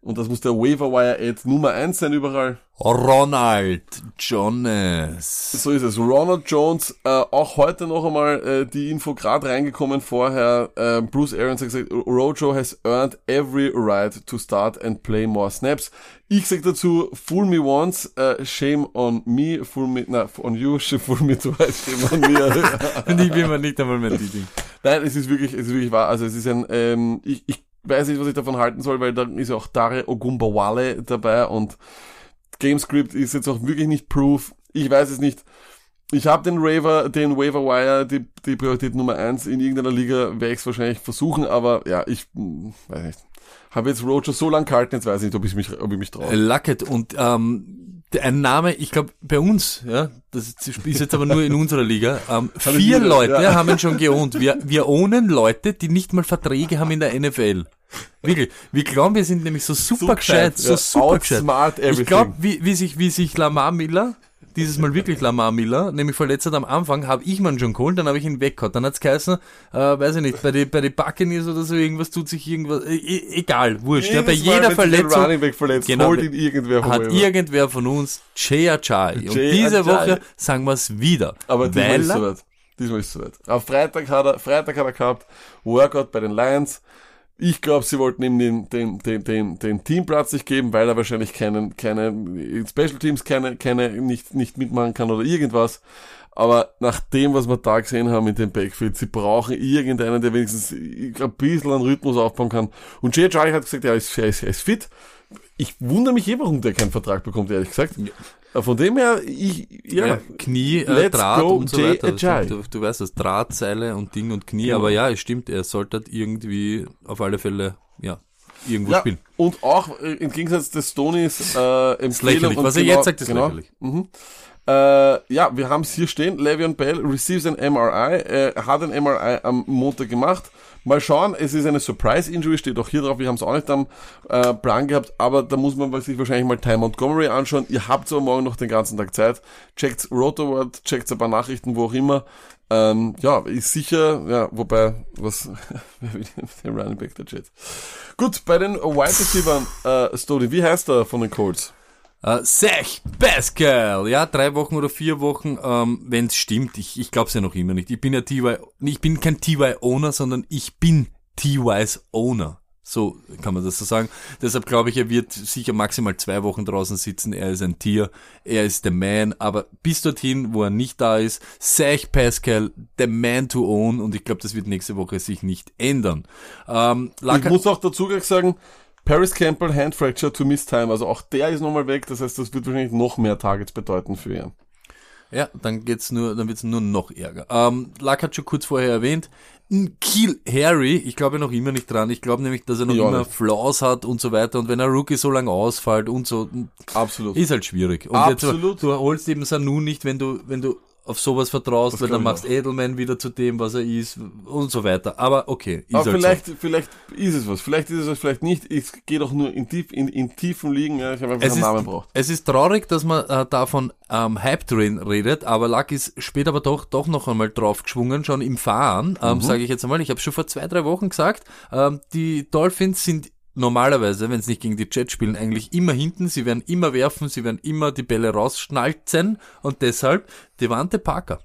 Und das muss der Waiver Wire Ad Nummer eins sein überall. Ronald Jones. So ist es. Ronald Jones, äh, auch heute noch einmal äh, die Info gerade reingekommen vorher. Äh, Bruce Arians hat gesagt, Rojo has earned every right to start and play more snaps. Ich sag dazu, fool me once, äh, shame on me, fool me, na, on you, fool me twice, shame on me. Und ich bin mir nicht einmal mehr die Ding. Nein, es ist wirklich, es ist wirklich wahr. Also es ist ein, ähm, ich, ich weiß nicht, was ich davon halten soll, weil da ist ja auch Dare Ogumbawale dabei und Gamescript ist jetzt auch wirklich nicht proof. Ich weiß es nicht. Ich habe den Raver, den Waiver Wire, die, die Priorität Nummer eins in irgendeiner Liga werde ich es wahrscheinlich versuchen, aber ja, ich hm, weiß nicht. Habe jetzt Roger so lang gehalten, jetzt weiß ich nicht, ob ich mich, ob ich mich traue. Lucket und ähm, ein Name, ich glaube bei uns, ja, das ist jetzt aber nur in unserer Liga, ähm, vier Leute ja. haben ihn schon geohnt. Wir, wir ohnen Leute, die nicht mal Verträge haben in der NFL. Wirklich. Wir glauben, wir sind nämlich so super, gescheit, so ja. super gescheit. Ich glaube, wie, wie sich, wie sich Lamar Miller, dieses Mal wirklich Lamar Miller, nämlich verletzt hat am Anfang, habe ich man schon geholt, dann habe ich ihn weggehauen. Dann hat's geheißen, äh, weiß ich nicht, bei den bei die Buccaneers oder so irgendwas tut sich irgendwas, äh, e- egal, wurscht. Ja, bei Mal, jeder ein Verletzung Running Back verletzt, Genau, holt ihn irgendwer vom hat Waiver. irgendwer von uns Jay Ajay. Und diese. Woche sagen wir es wieder. Aber diesmal ist es soweit. Diesmal ist es soweit. Am Freitag hat er, Freitag hat er gehabt, Workout bei den Lions. Ich glaube, sie wollten ihm den, den, den, den, den Teamplatz nicht geben, weil er wahrscheinlich keinen, keine, in Special Teams keine, keine, nicht, nicht mitmachen kann oder irgendwas. Aber nach dem, was wir da gesehen haben in dem Backfield, sie brauchen irgendeinen, der wenigstens ein bisschen einen Rhythmus aufbauen kann. Und Jay Charlie hat gesagt, ja, er ist, er ist, er ist fit. Ich wundere mich eh, warum der keinen Vertrag bekommt, ehrlich gesagt. Von dem her, ich, ja, ja, Knie, äh, Draht und so Jay weiter. Ajayi. Du, du weißt das, Drahtseile und Ding und Knie. Genau. Aber ja, es stimmt, er sollte halt irgendwie auf alle Fälle, ja, irgendwo Ja, spielen. und auch äh, im Gegensatz des Stonys äh, Empfehlung Was er genau, jetzt sagt, ist genau, lächerlich. Mhm. Äh, ja, wir haben es hier stehen. Le'Veon Bell receives an MRI. Äh, er hat ein MRI am Montag gemacht. Mal schauen, es ist eine Surprise Injury, steht auch hier drauf. Wir haben es auch nicht am äh, Plan gehabt, aber da muss man sich wahrscheinlich mal Ty Montgomery anschauen. Ihr habt aber morgen noch den ganzen Tag Zeit. Checkt Rotoword, checkt ein paar Nachrichten, wo auch immer. Ähm, ja, ist sicher, ja, wobei, was, wer will den Running Back der Jets? Gut, bei den Wide Receivers, äh, Stody, wie heißt er von den Colts? Äh, Zach Pascal, ja, drei Wochen oder vier Wochen, ähm, wenn es stimmt, ich, ich glaube es ja noch immer nicht. Ich bin ja TY, ich bin kein TY-Owner, sondern ich bin TY's Owner. So kann man das so sagen. Deshalb glaube ich, er wird sicher maximal zwei Wochen draußen sitzen. Er ist ein Tier, er ist der Man, aber bis dorthin, wo er nicht da ist, Zach Pascal, the Man to own und ich glaube, das wird nächste Woche sich nicht ändern. Ähm, Ich muss auch dazu sagen, Paris Campbell, Hand Fracture to Miss Time, also auch der ist nochmal weg, das heißt, das wird wahrscheinlich noch mehr Targets bedeuten für ihn. Ja, dann geht's nur, dann wird's nur noch ärger. Ähm, Lack hat schon kurz vorher erwähnt, Kiel Harry, ich glaube noch immer nicht dran. Ich glaube nämlich, dass er noch Ja, immer nicht. Flaws hat und so weiter. Und wenn ein Rookie so lange ausfällt und so, Absolut. ist halt schwierig. Und Absolut. Jetzt, du holst eben Sanu nicht, wenn du, wenn du auf sowas vertraust, Das weil dann ich machst Edelman wieder zu dem, was er ist und so weiter. Aber okay, ist Aber halt vielleicht, vielleicht ist es was, vielleicht ist es was, vielleicht nicht. Es geht auch nur in, tief, in, in tiefen Ligen, ja, ich habe einfach Es einen ist, Namen braucht. es ist traurig, dass man äh, davon ähm, Hype Train redet, aber Luck ist später aber doch doch noch einmal drauf geschwungen, schon im Fahren, ähm, sage ich jetzt einmal. Ich habe schon vor zwei, drei Wochen gesagt, ähm, die Dolphins sind normalerweise, wenn sie nicht gegen die Jets spielen, eigentlich immer hinten. Sie werden immer werfen, sie werden immer die Bälle rausschnalzen und deshalb Devante Parker.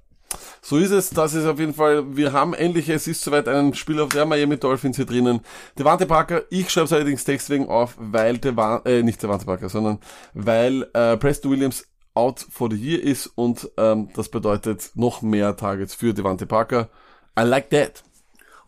So ist es, das ist auf jeden Fall, wir haben endlich, es ist soweit ein Spieler der Miami Dolphins hier drinnen. Devante Parker, ich schreibe es allerdings deswegen auf, weil Devan, äh, nicht Devante Parker, sondern weil äh, Preston Williams out for the year ist und ähm, das bedeutet noch mehr Targets für Devante Parker. I like that.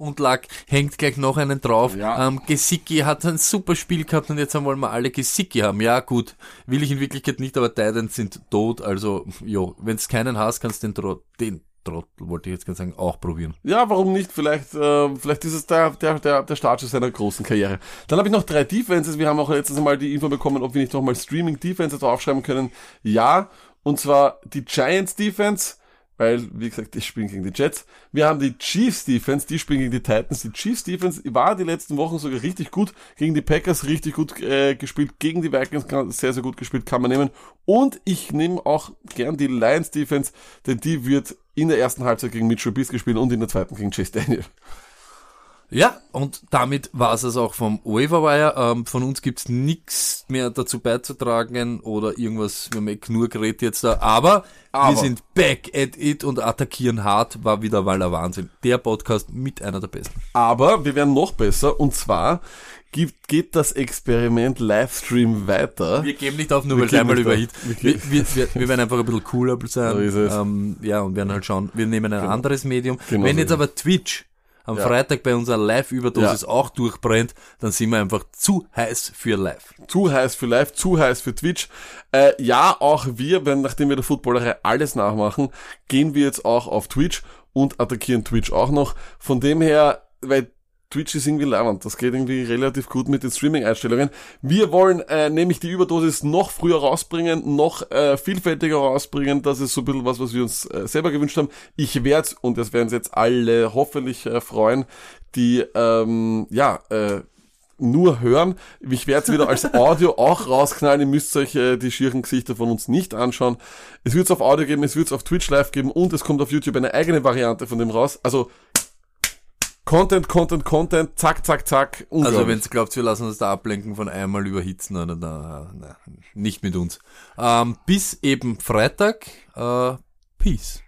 Und Luck hängt gleich noch einen drauf. Ja. Ähm, Gesicki hat ein super Spiel gehabt und jetzt wollen wir alle Gesicki haben. Ja gut, will ich in Wirklichkeit nicht, aber Titans sind tot. Also, jo, wenn es keinen hast, kannst du den, Tro den Trottel, wollte ich jetzt ganz sagen, auch probieren. Ja, warum nicht? Vielleicht, äh, vielleicht ist es der, der, der, der Startschuss seiner großen Karriere. Dann habe ich noch drei Defenses. Wir haben auch letztes Mal die Info bekommen, ob wir nicht nochmal Streaming Defenses draufschreiben können. Ja, und zwar die Giants Defense, weil, wie gesagt, die spielen gegen die Jets. Wir haben die Chiefs Defense, die spielen gegen die Titans. Die Chiefs Defense war die letzten Wochen sogar richtig gut, gegen die Packers richtig gut äh, gespielt, gegen die Vikings sehr, sehr gut gespielt, kann man nehmen. Und ich nehme auch gern die Lions Defense, denn die wird in der ersten Halbzeit gegen Mitchell Trubisky gespielt und in der zweiten gegen Chase Daniel. Ja, und damit war es auch vom Waiverwire. Ähm, von uns gibt's nichts mehr dazu beizutragen oder irgendwas, wir haben eh nur geredet jetzt da. Aber, Aber. wir sind back at it und attackieren hart, war wieder mal der Wahnsinn. Der Podcast mit einer der besten. Aber wir werden noch besser und zwar gibt, geht das Experiment Livestream weiter. Wir geben nicht auf, nur weil es einmal überhit. Wir, wir, wir, wir werden einfach ein bisschen cooler sein. So ist es. Ähm, ja, und werden halt schauen, wir nehmen ein anderes Medium. Genau Wenn jetzt aber Twitch am Ja. Freitag bei unserer Live-Überdosis Ja. auch durchbrennt, dann sind wir einfach zu heiß für live. zu heiß für Live, zu heiß für Twitch. Äh, ja, auch wir, wenn, nachdem wir der Footballerei alles nachmachen, gehen wir jetzt auch auf Twitch und attackieren Twitch auch noch. Von dem her, weil Twitch ist irgendwie leibend. Das geht irgendwie relativ gut mit den Streaming-Einstellungen. Wir wollen äh, nämlich die Überdosis noch früher rausbringen, noch äh, vielfältiger rausbringen. Das ist so ein bisschen was, was wir uns äh, selber gewünscht haben. Ich werde, und das werden jetzt alle hoffentlich äh, freuen, die, ähm, ja, äh, nur hören. Ich werde es wieder als Audio auch rausknallen. Ihr müsst euch äh, die schieren Gesichter von uns nicht anschauen. Es wird es auf Audio geben, es wird es auf Twitch live geben und es kommt auf YouTube eine eigene Variante von dem raus. Also Content, Content, Content, zack, zack, zack. Also wenn ihr glaubt, wir lassen uns da ablenken von einmal überhitzen, na, na, na, nicht mit uns. Ähm, bis eben Freitag. Äh, Peace.